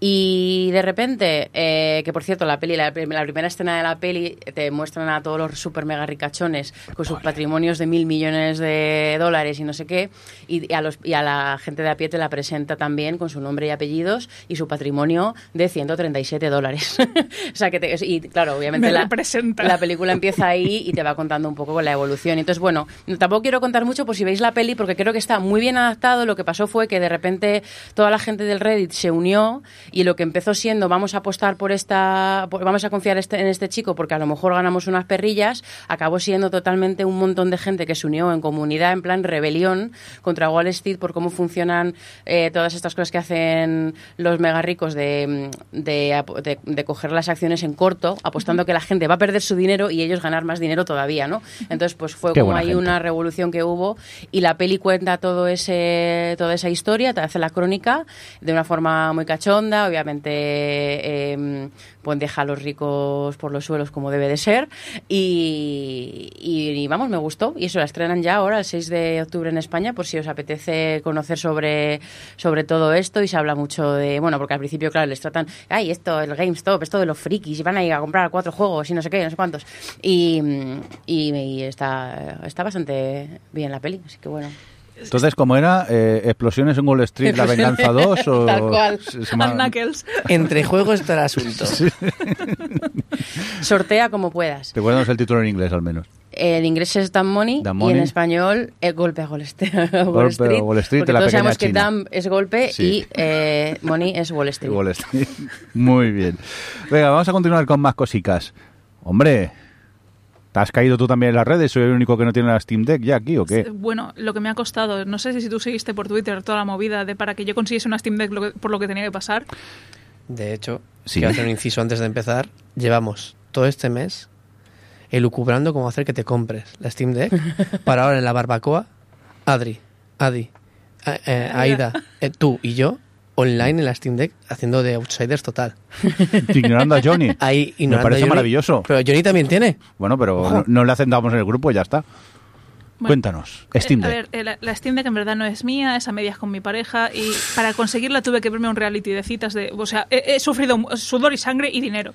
Y de repente, eh, que por cierto, la peli, la, prim- la primera escena de la peli te muestran a todos los super mega ricachones con sus patrimonios de mil millones de dólares y no sé qué, y, y a los, y a la gente de a pie te la presenta también con su nombre y apellidos y su patrimonio de 137 dólares. <laughs> o sea que, te- y claro, obviamente Me la, película empieza ahí y te va contando un poco la evolución. Entonces, bueno, tampoco quiero contar mucho por si veis la peli, porque creo que está muy bien adaptado. Lo que pasó fue que de repente toda la gente del Reddit se unió y lo que empezó siendo vamos a apostar por esta, por- vamos a confiar este- en este chico porque a lo mejor ganamos unas perrillas, acabó siendo totalmente un montón de gente que se unió en comunidad, en plan rebelión contra Wall Street por cómo funcionan eh, todas estas cosas que hacen los mega ricos de, de, ap- de- de coger las acciones en corto, apostando que la gente va a perder su dinero y ellos ganar más dinero todavía, ¿no? Entonces, pues fue Qué como gente. una revolución que hubo y la peli cuenta todo ese, toda esa historia, te hace la crónica de una forma muy cachonda, obviamente eh, pues deja a los ricos por los suelos como debe de ser. Y, y- vamos, me gustó. Y eso la estrenan ya ahora el 6 de octubre en España por si os apetece conocer sobre, sobre todo esto. Y se habla mucho de, bueno, porque al principio claro les tratan, ay, esto, el GameStop, esto de los frikis y van a ir a comprar cuatro juegos y no sé qué, no sé cuántos y, y, y está, está bastante bien la peli, así que bueno. Entonces, ¿cómo era? Eh, ¿Explosiones en Wall Street, La Venganza <laughs> 2? O... Tal cual. llama-. Entre juegos está el asunto. Sortea como puedas. Recuérdanos el título en inglés, al menos. En inglés es Damn Money, y en español el golpe a Wall Street. <laughs> Wall Golpe a Street, Wall Street porque la todos sabemos que. Damn es golpe Sí. y eh, Money es Wall <laughs> Street. Wall Street. Muy bien. Venga, vamos a continuar con más cositas. Hombre, ¿te has caído tú también en las redes? ¿Soy el único que no tiene la Steam Deck ya aquí o qué? Bueno, lo que me ha costado, no sé si tú seguiste por Twitter toda la movida de para que yo consiguiese una Steam Deck lo que- por lo que tenía que pasar. De hecho, Sí. quiero hacer un inciso antes de empezar. Llevamos todo este mes elucubrando cómo hacer que te compres la Steam Deck <laughs> para ahora en la barbacoa, Adri, Adi, eh, eh, Aida, eh, tú y yo online en la Steam Deck haciendo de outsiders total. Ignorando a Johnny. <laughs> Ahí Me parece Johnny. maravilloso. Pero Johnny también tiene. Bueno, pero no, no le aceptamos en el grupo y ya está. Bueno, Cuéntanos, Steam Eh, Deck. A ver, eh, la, la Steam Deck en verdad no es mía, es a medias con mi pareja y para conseguirla tuve que verme un reality de citas de... O sea, he, he sufrido sudor y sangre y dinero.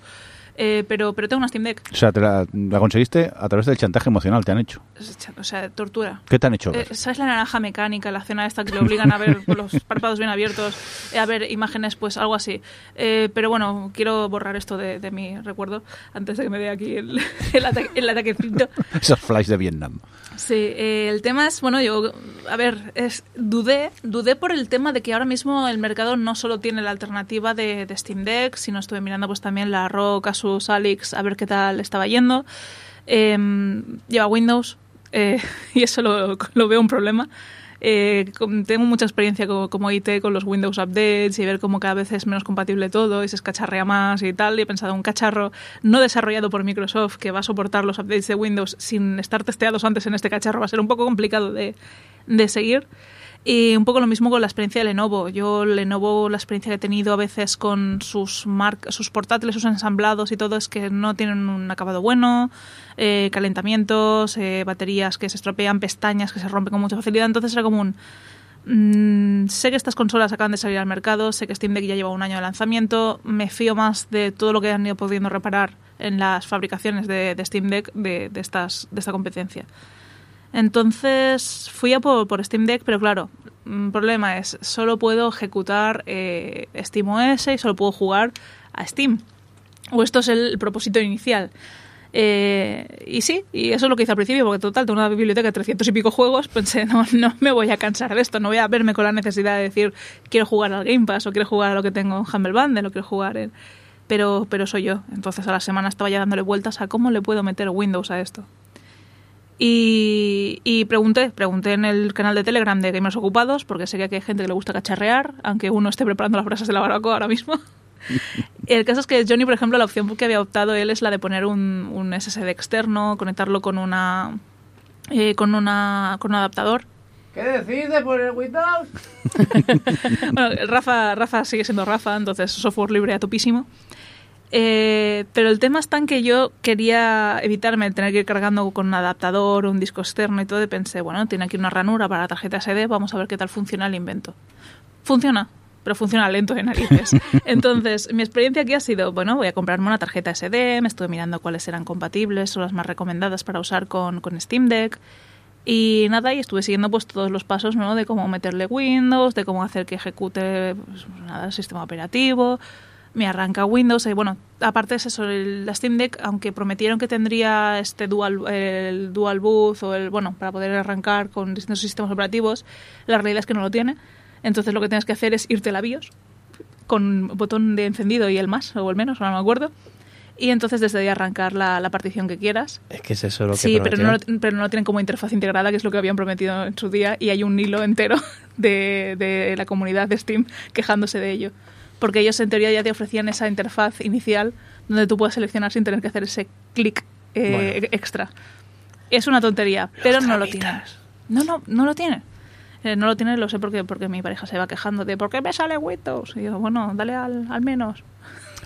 Eh, pero, pero tengo una Steam Deck. O sea, te la, la conseguiste a través del chantaje emocional, te han hecho. O sea, tortura. ¿Qué te han hecho? Eh? ¿Sabes la naranja mecánica, la escena esta que le obligan a ver con <laughs> los párpados bien abiertos, eh, a ver imágenes, pues algo así? Eh, pero bueno, quiero borrar esto de, de mi recuerdo antes de que me dé aquí el, <laughs> el, ataque, el ataquecito. Esos flash de Vietnam. Sí, eh, el tema es, bueno, yo, a ver, es, dudé, dudé por el tema de que ahora mismo el mercado no solo tiene la alternativa de, Steam Deck, sino estuve mirando pues también la ROG, Asus, Alix, a ver qué tal estaba yendo. Eh, lleva Windows eh, <laughs> y eso lo, lo veo un problema. Eh, tengo mucha experiencia como, como IT con los Windows Updates y ver cómo cada vez es menos compatible todo y se escacharrea más y tal. Y he pensado, un cacharro no desarrollado por Microsoft que va a soportar los updates de Windows sin estar testeados antes en este cacharro va a ser un poco complicado de, de seguir. Y un poco lo mismo con la experiencia de Lenovo. Yo, Lenovo, la experiencia que he tenido a veces con sus, sus portátiles, sus ensamblados y todo, es que no tienen un acabado bueno, eh, calentamientos, eh, baterías que se estropean, pestañas que se rompen con mucha facilidad. Entonces era como un. mm, sé que estas consolas acaban de salir al mercado, sé que Steam Deck ya lleva un año de lanzamiento, me fío más de todo lo que han ido pudiendo reparar en las fabricaciones de, de Steam Deck de, de, estas, de esta competencia. Entonces fui a por, Steam Deck, pero claro, el problema es, solo puedo ejecutar eh, SteamOS y solo puedo jugar a Steam. O esto es el propósito inicial. Eh, y sí, y eso es lo que hice al principio, porque total, tengo una biblioteca de 300 y pico juegos, <laughs> pensé, no, no me voy a cansar de esto, no voy a verme con la necesidad de decir, quiero jugar al Game Pass, o quiero jugar a lo que tengo en Humble Bundle, o quiero jugar en... Pero, pero soy yo. Entonces a la semana estaba ya dándole vueltas a cómo le puedo meter Windows a esto. Y, y pregunté, pregunté en el canal de Telegram de Gamers Ocupados, porque sé que aquí hay gente que le gusta cacharrear, aunque uno esté preparando las brasas de la barbacoa ahora mismo. <laughs> El caso es que Johnny, por ejemplo, la opción que había optado él es la de poner un, un SSD externo, conectarlo con una eh, con una con un adaptador. ¿Qué decís de poner Windows? <laughs> bueno, el Rafa, Rafa sigue siendo Rafa, entonces software libre a topísimo. Eh, pero el tema está en que yo quería evitarme tener que ir cargando con un adaptador, un disco externo y todo, y pensé, bueno, tiene aquí una ranura para la tarjeta SD, vamos a ver qué tal funciona el invento. Funciona, pero funciona lento de narices. <laughs> Entonces, mi experiencia aquí ha sido, bueno, voy a comprarme una tarjeta SD, me estuve mirando cuáles eran compatibles o las más recomendadas para usar con, con Steam Deck. Y nada, y estuve siguiendo pues todos los pasos, ¿no? De cómo meterle Windows, de cómo hacer que ejecute pues, nada, el sistema operativo. Me arranca Windows. Y bueno, aparte es eso, el, la Steam Deck, aunque prometieron que tendría este dual, el dual boot o el, bueno, para poder arrancar con distintos sistemas operativos, la realidad es que no lo tiene. Entonces lo que tienes que hacer es irte a la BIOS con botón de encendido y el más, o el menos, ahora no me acuerdo. Y entonces desde ahí arrancar la, la partición que quieras. Es que es eso lo que Sí, pero no, pero no tienen como interfaz integrada, que es lo que habían prometido en su día, y hay un hilo entero <laughs> de, de la comunidad de Steam quejándose de ello. Porque ellos en teoría ya te ofrecían esa interfaz inicial donde tú puedes seleccionar sin tener que hacer ese clic eh, Bueno. extra. Es una tontería, pero no lo tiene. No, no, no lo tiene. Eh, no lo tiene, lo sé porque, porque mi pareja se va quejando de ¿por qué me sale Windows? Y yo, bueno, dale al, al menos.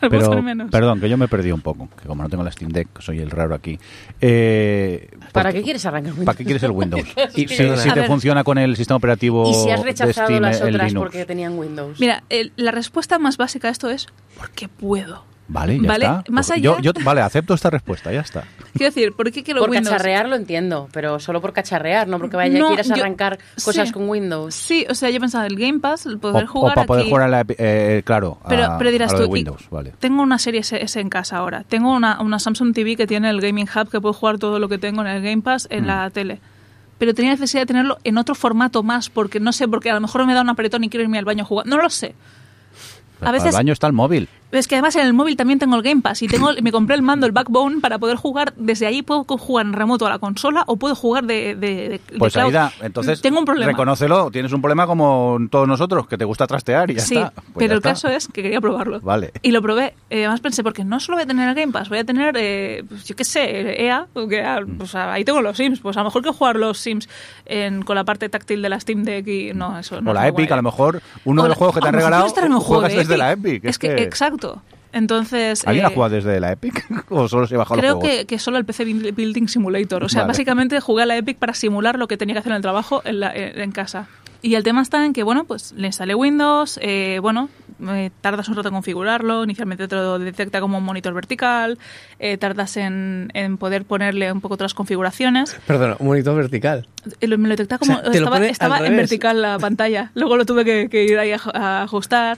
Pero, menos. perdón, que yo me perdí un poco, que como no tengo la Steam Deck, soy el raro aquí. Eh, ¿Para porque- qué quieres arrancar Windows? ¿Para qué quieres el Windows? <laughs> y si, te ver. funciona con el sistema operativo ¿Y si has de rechazado Steam las otras porque tenían Windows? Mira, el- la respuesta más básica a esto es porque puedo. Vale, ya Vale, está. más Yo- allá- yo- vale, acepto esta respuesta, ya está. Quiero decir, ¿por qué quiero por Windows? cacharrear lo entiendo, pero solo por cacharrear, no porque vaya No, quieras yo- arrancar cosas sí. con Windows. Sí, o sea, yo pensaba el Game Pass, el O, poder o jugar para poder aquí. jugar a la, eh, claro, a, pero, pero dirás a lo de tú, y- Windows, vale. tengo una serie S, S en casa ahora. Tengo una, una Samsung TV que tiene el Gaming Hub que puedo jugar todo lo que tengo en el Game Pass en Mm. la tele. Pero tenía necesidad de tenerlo en otro formato más, porque no sé, porque a lo mejor me da un apretón y quiero irme al baño a jugar. No lo sé. Pero a veces- el baño está el móvil. Es que además en el móvil también tengo el Game Pass y tengo, me compré el mando, el Backbone, para poder jugar desde ahí. Puedo jugar en remoto a la consola o puedo jugar de, de, de- de Pues cloud. Aida, entonces Tengo un problema. reconócelo, tienes un problema como todos nosotros, que te gusta trastear y ya sí, está. Pues pero ya el está. caso es que quería probarlo. Vale. Y lo probé. Eh, además pensé, porque no solo voy a tener el Game Pass, voy a tener, eh, pues, yo qué sé, EA, porque ah, Mm. pues, ah, ahí tengo los Sims. Pues a lo mejor que jugar los Sims en- con la parte táctil de la Steam Deck y no, eso no o la Epic, guay. a lo mejor uno O de los juegos que te han regalado juegas de desde la Epic. Es que, exacto. Entonces. ¿Alguien eh, ha jugado desde la Epic? <laughs> ¿O solo se bajó los Creo juegos? que, que solo el PC Build- Building Simulator. O sea, Vale. básicamente jugué a la Epic para simular lo que tenía que hacer en el trabajo en, la- en casa. Y el tema está en que, bueno, pues le instalé Windows, eh, bueno, eh, tardas un rato en configurarlo, inicialmente te lo detecta como un monitor vertical, eh, tardas en, en poder ponerle un poco otras configuraciones. Perdona, un monitor vertical. Eh, Me lo detecta como O sea, lo estaba, estaba en revés. vertical la <laughs> pantalla. Luego lo tuve que, que ir ahí a, a ajustar.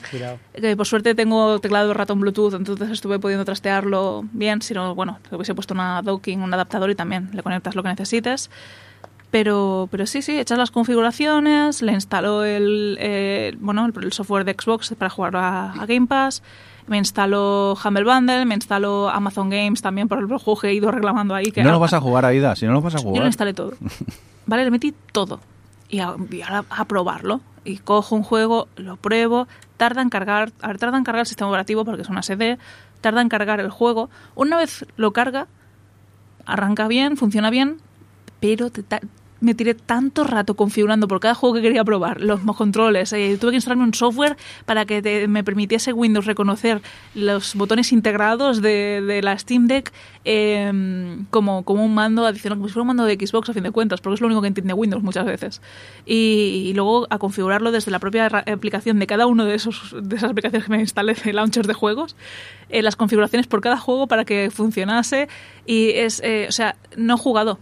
Por suerte tengo teclado ratón Bluetooth, entonces estuve pudiendo trastearlo bien. Si no, bueno, le hubiese puesto una docking, un adaptador y también le conectas lo que necesites. Pero, pero sí, sí, echas las configuraciones, le instaló el, eh, bueno, el, el software de Xbox para jugar a, a Game Pass, me instaló Humble Bundle, me instaló Amazon Games también por el juego que he ido reclamando ahí. Que No lo vas a jugar, Aida, si no lo vas a yo lo jugar. instalé todo. <laughs> Vale, le metí todo. Y, a, y ahora a probarlo. Y cojo un juego, lo pruebo, tarda en cargar, a ver, tarda en cargar el sistema operativo porque es una SD, tarda en cargar el juego. Una vez lo carga, arranca bien, funciona bien, pero te me tiré tanto rato configurando por cada juego que quería probar, los controles, eh, tuve que instalarme un software para que me permitiese Windows reconocer los botones integrados de, de la Steam Deck eh, como, como un mando adicional, como si fuera un mando de Xbox a fin de cuentas, porque es lo único que entiende Windows muchas veces. Y, luego a configurarlo desde la propia aplicación de cada uno de, esos, de esas aplicaciones que me instalé de launchers de juegos, eh, las configuraciones por cada juego para que funcionase. Y es, eh, o sea, no he jugado.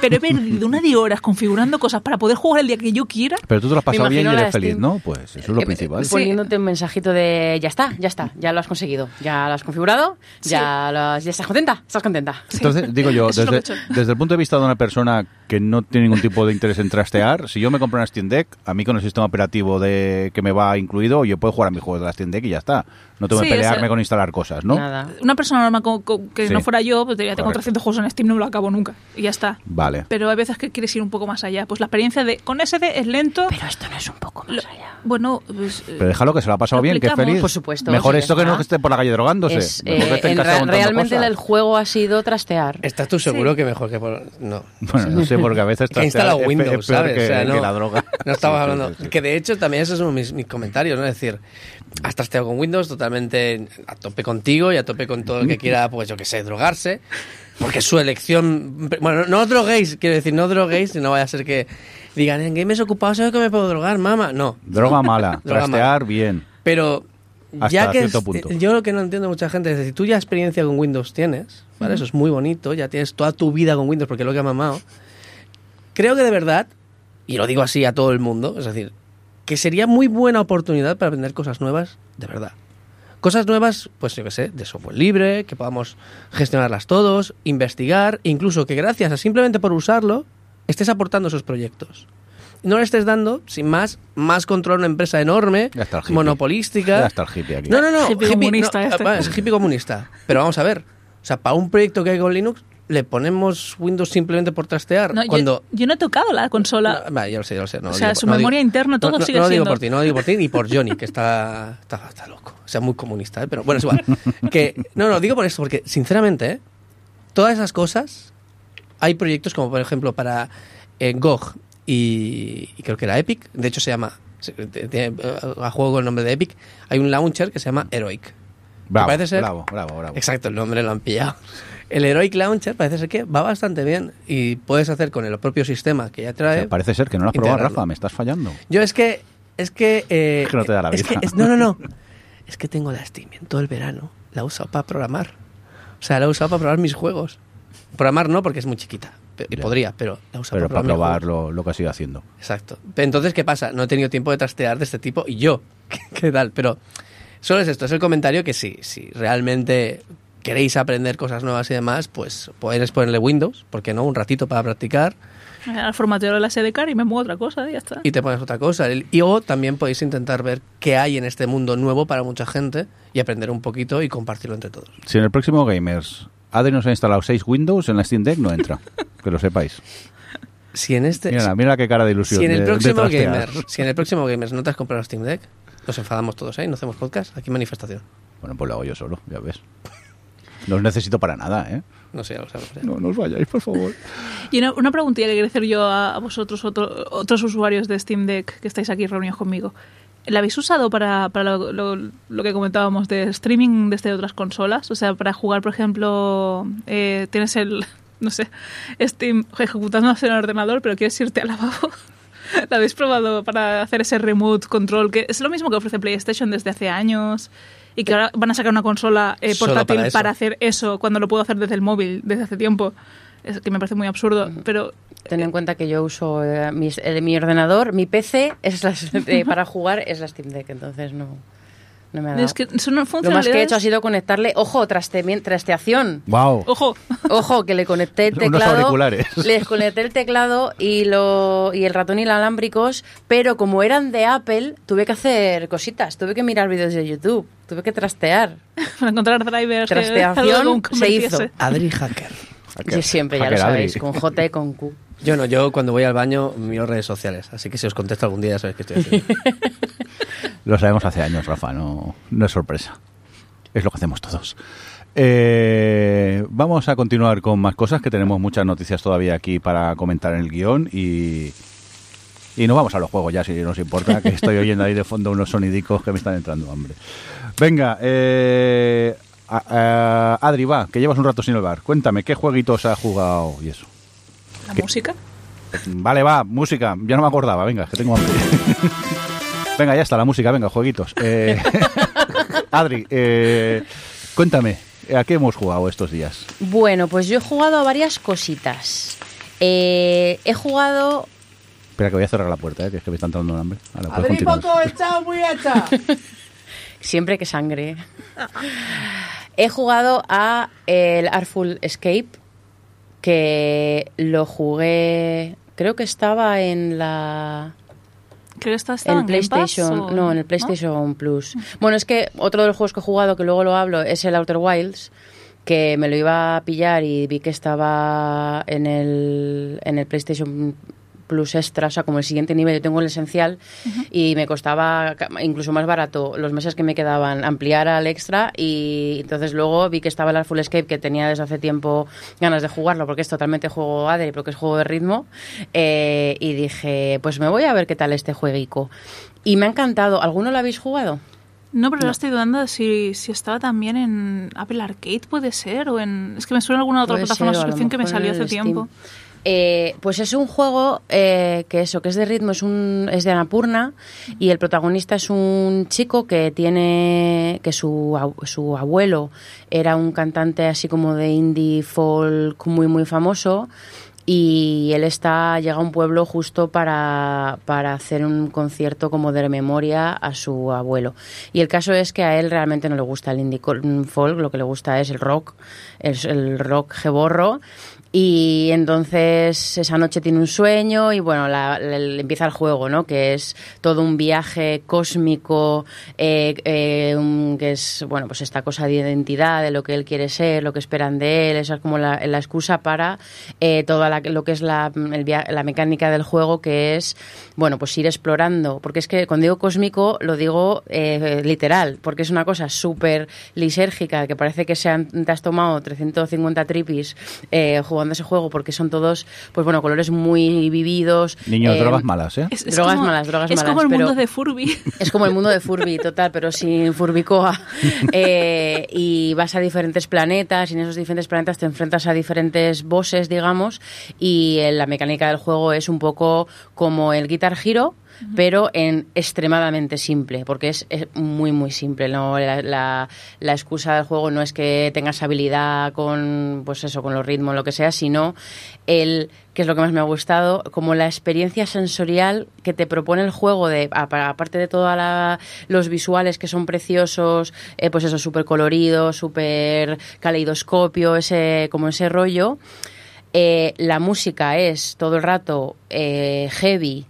Pero he perdido una de horas configurando cosas para poder jugar el día que yo quiera. Pero tú te lo has pasado bien y eres feliz. ¿no? Pues eso es lo Eh, principal. Poniéndote un mensajito de ya está, ya está, ya lo has conseguido, ya lo has configurado, ya, lo has- ya estás contenta, estás contenta. Entonces, digo yo, <laughs> desde, he el punto de vista de una persona que no tiene ningún tipo de interés en trastear, si yo me compro una Steam Deck, a mí con el sistema operativo de que me va incluido, yo puedo jugar a mis juegos de la Steam Deck y ya está. No tengo que Sí, pelearme con instalar cosas, ¿no? Nada. Una persona normal co- co- que Sí. no fuera yo, pues diría, tengo Correcto. 300 juegos en Steam, no lo acabo nunca. Y ya está. Vale. Pero hay veces que quieres ir un poco más allá. Pues la experiencia de con SD es lento. Pero esto no es un poco más Lo- allá. bueno, pues, eh, Pero déjalo que se lo ha pasado Lo bien, que feliz. Por supuesto, Mejor sí, esto que no que esté por la calle drogándose. Es, Mejor que eh, esté en re- realmente cosas. el juego ha sido trastear. ¿Estás tú seguro Sí. que mejor que por.? No. Bueno, no sé, porque a veces trastear pe- Windows, es peor ¿sabes? que, o sea, no, que la droga. <laughs> No estamos hablando. Que de hecho también esos son mis, mis comentarios, ¿no? Es decir, has trasteado con Windows totalmente a tope contigo y a tope con todo el que quiera, pues yo que sé, drogarse. Porque su elección. Bueno, no droguéis, quiero decir, no droguéis, no vaya a ser que digan, en games ocupado, ¿sabes que me puedo drogar, mamá? No. Droga <laughs> mala, Droga trastear bien. Pero Hasta ya que cierto es- punto. yo lo que no entiendo mucha gente es decir, tú ya experiencia con Windows tienes, ¿vale? Eso es muy bonito, ya tienes toda tu vida con Windows porque es lo que ha mamado. Creo que de verdad, y lo digo así a todo el mundo, es decir, que sería muy buena oportunidad para aprender cosas nuevas de verdad. Cosas nuevas, pues yo qué sé, de software libre, que podamos gestionarlas todos, investigar, incluso que gracias a simplemente por usarlo, estés aportando esos proyectos. No le estés dando, sin más, más control a una empresa enorme, Ya está el hippie. monopolística. Ya está el hippie aquí. No, no, no. Hippie comunista no, este. ah, Es hippie comunista. Pero vamos a ver. O sea, para un proyecto que hay con Linux, le ponemos Windows simplemente por trastear. no, cuando. yo, no he tocado la consola. No, ya lo sé, ya lo sé. no O sea, digo su no memoria digo- interna, todo no, no, sigue no lo digo siendo- por ti, no lo digo por ti ni por <laughs> Johnny, que está, está, está loco. O sea, muy comunista, ¿eh? Pero bueno, es igual. Que, no, no, digo por esto, porque sinceramente, ¿eh? todas esas cosas, hay proyectos como por ejemplo para eh, GOG y, y creo que era Epic, de hecho se llama, eh, a juego con el nombre de Epic, hay un launcher que se llama Heroic. Bravo, parece ser- bravo, bravo, bravo. Exacto, el nombre lo han pillado. El Heroic Launcher parece ser que va bastante bien y puedes hacer con el propio sistema que ya O trae. sea, parece ser que no lo has probado. Rafa, me estás fallando. Yo es que. Es que. eh, Es que no te da la es vida. que- es- no, no, no. <laughs> Es que tengo la Steam en todo el verano. La he usado para programar. O sea, la he usado para probar mis juegos. Programar no, porque es muy chiquita. Y podría, pero la he usado Pero para para probar. lo, lo que has ido haciendo. Exacto. Entonces, ¿qué pasa? No he tenido tiempo de trastear de este tipo y yo. <laughs> ¿Qué tal? Pero solo es esto, es el comentario que sí, si realmente queréis aprender cosas nuevas y demás, pues podéis ponerle Windows, porque no, un ratito para practicar Al formateo de la SDK y me muevo a otra cosa y ya está. y te pones otra cosa. Y o también podéis intentar ver qué hay en este mundo nuevo para mucha gente y aprender un poquito y compartirlo entre todos. Si en el próximo Gamers Adri nos ha instalado 6 Windows, en la Steam Deck no entra. <laughs> que lo sepáis. Si en este Mira, mira qué cara de ilusión. si en el de- de próximo trastear. Gamer, si en el próximo Gamers no te has comprado Steam Deck, nos enfadamos todos, ¿eh? No hacemos podcast, aquí manifestación. Bueno, pues lo hago yo solo, ya ves. No os necesito para nada, ¿eh? No sé, ya lo sabemos. ya. No, no os vayáis, por favor. Y una, una preguntilla que quería hacer yo a, a vosotros, otro- otros usuarios de Steam Deck que estáis aquí reunidos conmigo. ¿La habéis usado para, para lo, lo- lo que comentábamos de streaming desde otras consolas? O sea, para jugar, por ejemplo, eh, tienes el, no sé, Steam ejecutando en el ordenador, pero quieres irte al lavabo. <laughs> ¿La habéis probado para hacer ese remote control? Que es lo mismo que ofrece PlayStation desde hace años y que ahora van a sacar una consola eh, portátil para para, hacer eso cuando lo puedo hacer desde el móvil desde hace tiempo. Es que me parece muy absurdo, pero Ten en cuenta que yo uso eh, mis- eh, mi ordenador, mi PC es la- <laughs> eh, para jugar es la Steam Deck, entonces no, no me ha dado. es que son Lo más que he hecho ha sido conectarle, ojo, traste- trasteación. ¡Wow! Ojo, <laughs> Ojo, que le conecté el <laughs> Unos teclado. auriculares. Les conecté el teclado y, lo, y el ratón inalámbricos, pero como eran de Apple, tuve que hacer cositas. Tuve que mirar vídeos de YouTube, tuve que trastear. <laughs> para encontrar drivers Trasteación se hizo. Adri Hacker. Hacker- Yo siempre, ya lo sabéis, Adri. con J y con Q. Yo no, yo cuando voy al baño miro redes sociales, así que si os contesto algún día ya sabéis que estoy haciendo. <laughs> Lo sabemos hace años, Rafa, no, no es sorpresa. Es lo que hacemos todos. Eh, vamos a continuar con más cosas, que tenemos muchas noticias todavía aquí para comentar en el guion y, y nos vamos a los juegos ya, si nos importa, que estoy oyendo ahí de fondo unos sonidicos que me están entrando hambre. Venga, eh, a- a- Adri, va, que llevas un rato sin el bar. Cuéntame, ¿qué jueguitos has jugado y eso? La ¿Qué? música. Vale, va, música. Ya no me acordaba, venga, que tengo hambre. <laughs> venga, ya está, la música, venga, jueguitos. Eh, <laughs> Adri, eh, cuéntame, ¿a qué hemos jugado estos días? Bueno, pues yo he jugado a varias cositas. Eh, he jugado Espera, que voy a cerrar la puerta, eh, que es que me está entrando un hambre. Ahora, puedes continuar. hecha, muy hecha. <laughs> siempre que sangre. He jugado a el Artful Escape, que lo jugué, creo que estaba en la Creo que esta estaba en en Game Pass, PlayStation, no, en el PlayStation Plus. Bueno, es que otro de los juegos que he jugado, que luego lo hablo, es el Outer Wilds, que me lo iba a pillar y vi que estaba en el, en el PlayStation Plus Extra, o sea, como el siguiente nivel, yo tengo el esencial y me costaba incluso más barato los meses que me quedaban ampliar al extra y entonces luego vi que estaba el Full Escape que tenía desde hace tiempo ganas de jugarlo porque es totalmente juego Adri, porque es juego de ritmo eh, y dije, pues me voy a ver qué tal este jueguico. Y me ha encantado. ¿Alguno lo habéis jugado? No, pero ahora estoy dudando de si, si estaba también en Apple Arcade, puede ser, o en... Es que me suena alguna otra Puede plataforma de suscripción que me salió hace Steam. tiempo. Eh, pues es un juego eh, que eso, que es de ritmo, es un es de Anapurna y el protagonista es un chico que tiene que su, su abuelo era un cantante así como de indie folk muy muy famoso y él está llega a un pueblo justo para, para hacer un concierto como de memoria a su abuelo. Y el caso es que a él realmente no le gusta el indie folk, lo que le gusta es el rock, es el rock geborro. Y entonces esa noche tiene un sueño y bueno, la- empieza el juego, ¿no? Que es todo un viaje cósmico, eh, eh, que es, bueno, pues esta cosa de identidad, de lo que él quiere ser, lo que esperan de él, esa es como la, excusa para eh, toda lo que es la, la mecánica del juego, que es, bueno, pues ir explorando, porque es que cuando digo cósmico lo digo eh, literal, porque es una cosa súper lisérgica, que parece que se han- te has tomado 350 tripis eh, jugando ese juego, porque son todos, pues bueno, colores muy vividos. Niños, eh, drogas malas, ¿eh? Es, es Drogas como, malas, drogas es malas, como el pero- mundo de Furby. es como el mundo de Furby, total, pero sin Furbicoa. <laughs> Eh, y vas a diferentes planetas y en esos diferentes planetas te enfrentas a diferentes bosses, digamos, y eh, la mecánica del juego es un poco como el Guitar Hero, pero en extremadamente simple, porque es, es muy, muy simple. ¿no? La, la- excusa del juego no es que tengas habilidad con, pues eso, con los ritmos, lo que sea, sino el que es lo que más me ha gustado, como la experiencia sensorial que te propone el juego, de apa- aparte de todos los visuales que son preciosos, eh, pues eso, súper colorido, súper caleidoscopio, ese, como ese rollo. Eh, la música es todo el rato eh, heavy,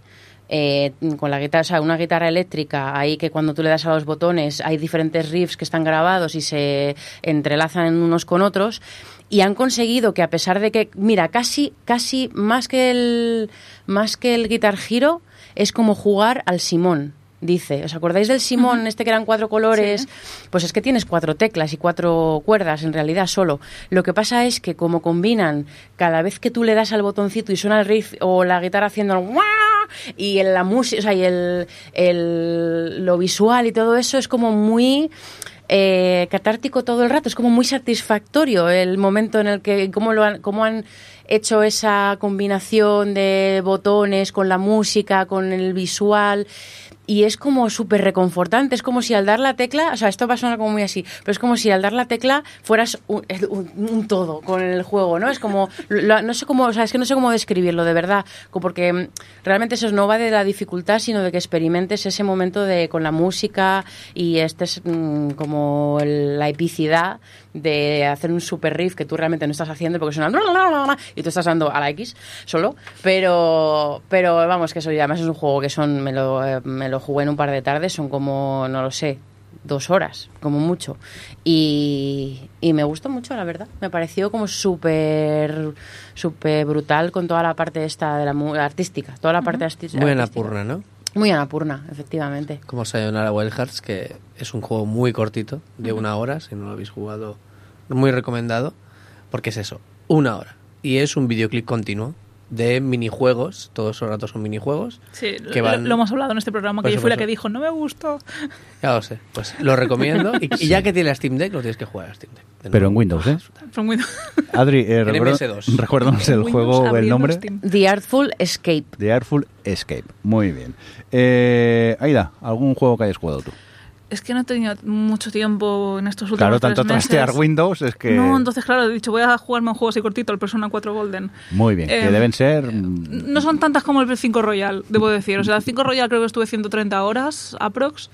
eh, con la guitarra, o sea, una guitarra eléctrica, ahí que cuando tú le das a los botones hay diferentes riffs que están grabados y se entrelazan unos con otros. Y han conseguido que a pesar de que, mira, casi, casi más que el, más que el Guitar Hero, es como jugar al Simón. Dice, ¿os acordáis del Simón, este que eran cuatro colores? Pues es que tienes cuatro teclas y cuatro cuerdas en realidad solo. Lo que pasa es que como combinan cada vez que tú le das al botoncito y suena el riff o la guitarra haciendo el y en la música, o sea, y el, el- lo visual y todo eso es como muy eh, catártico todo el rato, es como muy satisfactorio el momento en el que, cómo, lo han, cómo han hecho esa combinación de botones con la música, con el visual. Y es como súper reconfortante, es como si al dar la tecla, o sea, esto va a sonar como muy así, pero es como si al dar la tecla fueras un, un- un todo con el juego, ¿no? Es como, lo- no sé cómo, o sea, es que no sé cómo describirlo, de verdad, porque mm, realmente eso no va de la dificultad, sino de que experimentes ese momento de con la música y este es mm, como la epicidad de hacer un super riff que tú realmente no estás haciendo porque suena y tú estás dando a la X solo, pero pero vamos que eso ya además es un juego que son me lo, eh, me lo jugué en un par de tardes, son como no lo sé, dos horas, como mucho. Y, y me gustó mucho, la verdad. Me pareció como súper súper brutal con toda la parte esta de la artística, toda la parte arti- Muy artística. Anapurna, ¿no? Muy Anapurna, efectivamente. Como Sayonara Wild Hearts, que es un juego muy cortito, de una hora, si no lo habéis jugado, muy recomendado, porque es eso, una hora. Y es un videoclip continuo de minijuegos, todos los ratos son minijuegos. Sí, que lo, van- lo hemos hablado en este programa, que Por yo fui la que dijo, no me gustó. Ya lo sé, pues lo <laughs> recomiendo. Y, y ya que tiene la Steam Deck, lo tienes que jugar a Steam Deck. De Pero en Windows, ¿eh? <laughs> Fue muy... <laughs> Adri, eh, En recuerda- MS2. recuérdanos el Windows juego, el nombre. Steam. The Artful Escape. The Artful Escape. Muy bien. Eh, Aida, ¿algún juego que hayas jugado tú? Es que no he tenido mucho tiempo en estos últimos Claro, tres tanto meses. trastear Windows es que... No, entonces claro, he dicho, voy a jugarme un juego así cortito, el Persona 4 Golden. Muy bien, que Eh, deben ser... mm, No son tantas como el 5 Royal, debo decir. O sea, el 5 Royal creo que estuve 130 horas, aprox.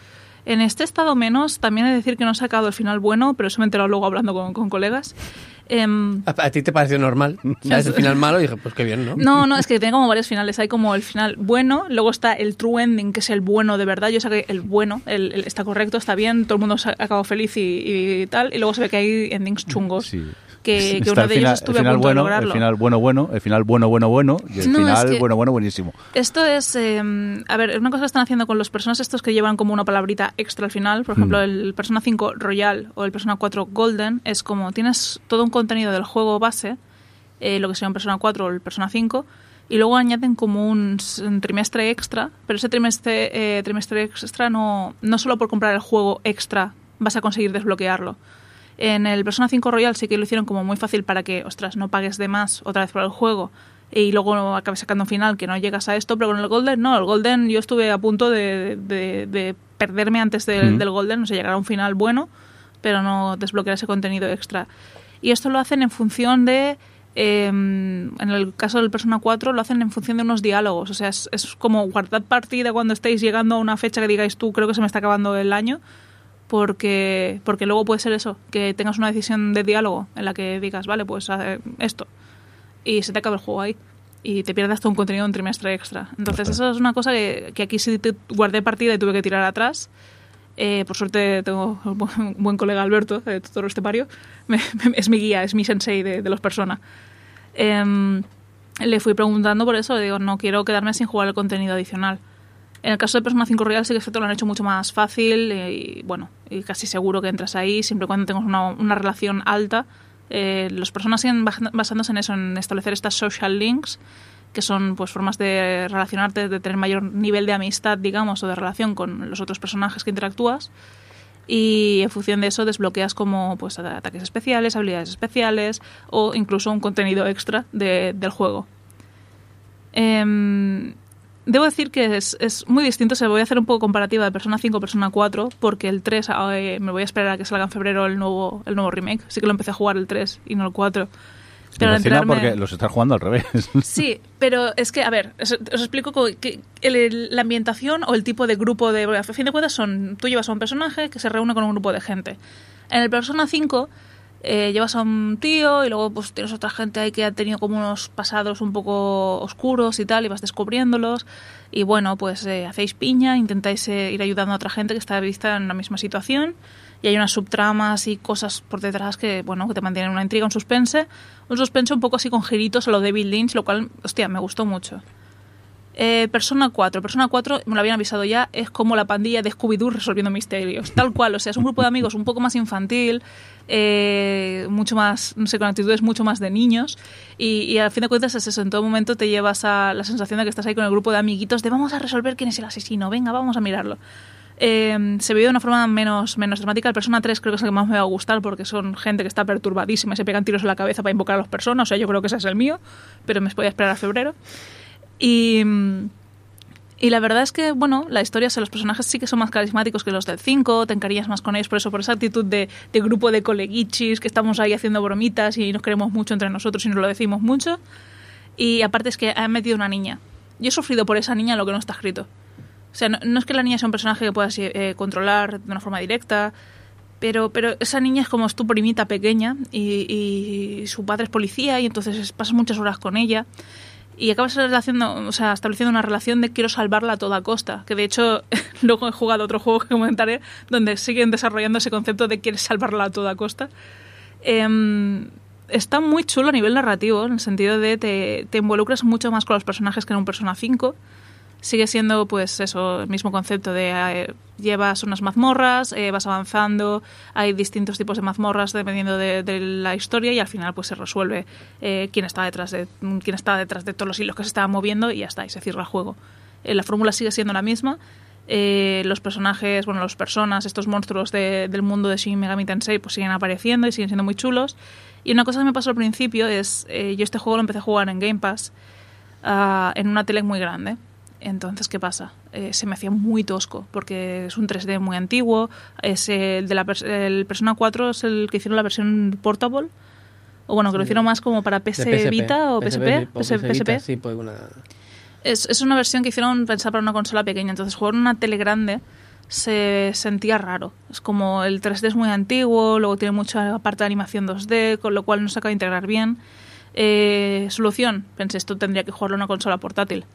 En este estado menos, también he de decir que no he sacado el final bueno, pero eso me he enterado luego hablando con, con colegas. Em, ¿A, a ti te pareció normal? <laughs> ¿Sabes el final malo? Y dije, pues qué bien, ¿no? no, no, es que tiene como varios finales. Hay como el final bueno, luego está el true ending, que es el bueno de verdad. Yo saqué el bueno, el, el- está correcto, está bien, todo el mundo se ha acabado feliz y, y tal. Y luego se ve que hay endings chungos. Sí. Que, que uno de ellos estuve el final a punto bueno, de lograrlo. El final bueno, bueno, el final bueno, bueno, bueno, y el No, es final que- bueno, bueno, buenísimo. Esto es, eh, a ver, una cosa que están haciendo con los personas estos que llevan como una palabrita extra al final, por ejemplo, Mm. el Persona 5 Royal o el Persona 4 Golden, es como tienes todo un contenido del juego base, eh, lo que sería un Persona 4 o el Persona 5, y luego añaden como un, un trimestre extra, pero ese trimestre, eh, trimestre extra no, no solo por comprar el juego extra vas a conseguir desbloquearlo. En el Persona 5 Royal sí que lo hicieron como muy fácil para que, ostras, no pagues de más otra vez por el juego y luego acabes sacando un final que no llegas a esto, pero con el Golden no, el Golden yo estuve a punto de, de- de perderme antes del, Mm. del Golden, no sé, llegar a un final bueno, pero no desbloquear ese contenido extra. Y esto lo hacen en función de, eh, en el caso del Persona 4, lo hacen en función de unos diálogos, o sea, es, es como guardad partida cuando estáis llegando a una fecha que digáis tú, creo que se me está acabando el año, porque, porque luego puede ser eso, que tengas una decisión de diálogo en la que digas, vale, pues eh, esto, y se te acaba el juego ahí. Y te pierdas todo un contenido un trimestre extra. Entonces, eso es una cosa que, que aquí sí te guardé partida y tuve que tirar atrás. Eh, por suerte tengo un buen- colega Alberto, de Totoro Estepario. Me- me- es mi guía, es mi sensei de, de los personas. Em, le fui preguntando por eso, le digo, no quiero quedarme sin jugar el contenido adicional. En el caso de Persona 5 Real sí que te lo han hecho mucho más fácil eh, y bueno, y casi seguro que entras ahí siempre cuando tengas una, una relación alta. Eh, las personas siguen basándose en eso, en establecer estas social links, que son pues formas de relacionarte, de tener mayor nivel de amistad, digamos, o de relación con los otros personajes que interactúas. Y en función de eso desbloqueas como pues ataques especiales, habilidades especiales o incluso un contenido extra de- del juego. Em, debo decir que es, es muy distinto. Se voy a hacer un poco comparativa de Persona 5 a Persona 4, porque el 3 eh, me voy a esperar a que salga en febrero el nuevo, el nuevo remake. Sí que lo empecé a jugar el 3 y no el 4. Pero enterarme- porque los estás jugando al revés. <laughs> Sí, pero es que, a ver, os, os explico co- que el- el- la ambientación o el tipo de grupo de... A fin de cuentas, son, tú llevas a un personaje que se reúne con un grupo de gente. En el Persona 5 eh, llevas a un tío y luego pues tienes otra gente ahí que ha tenido como unos pasados un poco oscuros y tal y vas descubriéndolos y bueno, pues eh, hacéis piña, intentáis eh, ir ayudando a otra gente que está vista en la misma situación y hay unas subtramas y cosas por detrás que, bueno, que te mantienen una intriga, un suspense. Un suspense un poco así con giritos a lo Bill Lynch, lo cual, hostia, me gustó mucho. Eh, Persona 4. Persona 4, me lo habían avisado ya, es como la pandilla de Scooby-Doo resolviendo misterios. Tal cual, o sea, es un grupo de amigos un poco más infantil, eh, mucho más, no sé, con actitudes mucho más de niños. Y, y a fin de cuentas es eso, en todo momento te llevas a la sensación de que estás ahí con el grupo de amiguitos de vamos a resolver quién es el asesino, venga, vamos a mirarlo. Eh, se vive de una forma menos, menos dramática. El Persona 3 creo que es el que más me va a gustar porque son gente que está perturbadísima y se pegan tiros en la cabeza para invocar a las personas. O sea, yo creo que ese es el mío, pero me voy a esperar a febrero. Y, y la verdad es que, bueno, la historia, o sea, los personajes sí que son más carismáticos que los del 5, te encariñas más con ellos por eso, por esa actitud de, de grupo de coleguichis, que estamos ahí haciendo bromitas y nos queremos mucho entre nosotros y nos lo decimos mucho. Y aparte es que han metido una niña. Yo he sufrido por esa niña lo que no está escrito. O sea, no, no es que la niña sea un personaje que puedas eh, controlar de una forma directa, pero, pero esa niña es como es tu primita pequeña y, y su padre es policía y entonces pasas muchas horas con ella y acabas o sea, estableciendo una relación de quiero salvarla a toda costa. Que de hecho, <laughs> luego he jugado otro juego que comentaré donde siguen desarrollando ese concepto de quieres salvarla a toda costa. Eh, está muy chulo a nivel narrativo, en el sentido de te, te involucras mucho más con los personajes que en un Persona 5 sigue siendo pues eso, el mismo concepto de eh, llevas unas mazmorras, eh, vas avanzando, hay distintos tipos de mazmorras dependiendo de, la historia y al final pues se resuelve eh, quién está detrás de quién está detrás de todos los hilos que se estaban moviendo y ya está, y se cierra el juego. Eh, la fórmula sigue siendo la misma. Eh, los personajes, bueno, los personas, estos monstruos de- del mundo de Shin Megami Tensei pues siguen apareciendo y siguen siendo muy chulos. Y una cosa que me pasó al principio es, yo este juego lo empecé a jugar en Game Pass ah, en una tele muy grande. Entonces, ¿qué pasa? Eh, se me hacía muy tosco, porque es un 3D muy antiguo. Es el de la el Persona 4 es el que hicieron la versión portable. O bueno, que lo hicieron más como para PS De Vita o PSP. o PS- Vita, PSP. sí, pues una... Es, es una versión que hicieron pensada para una consola pequeña. Entonces, jugar en una tele grande se sentía raro. Es como el 3D es muy antiguo, luego tiene mucha parte de animación 2D, con lo cual no se acaba de integrar bien. Eh, solución, pensé, esto tendría que jugarlo en una consola portátil.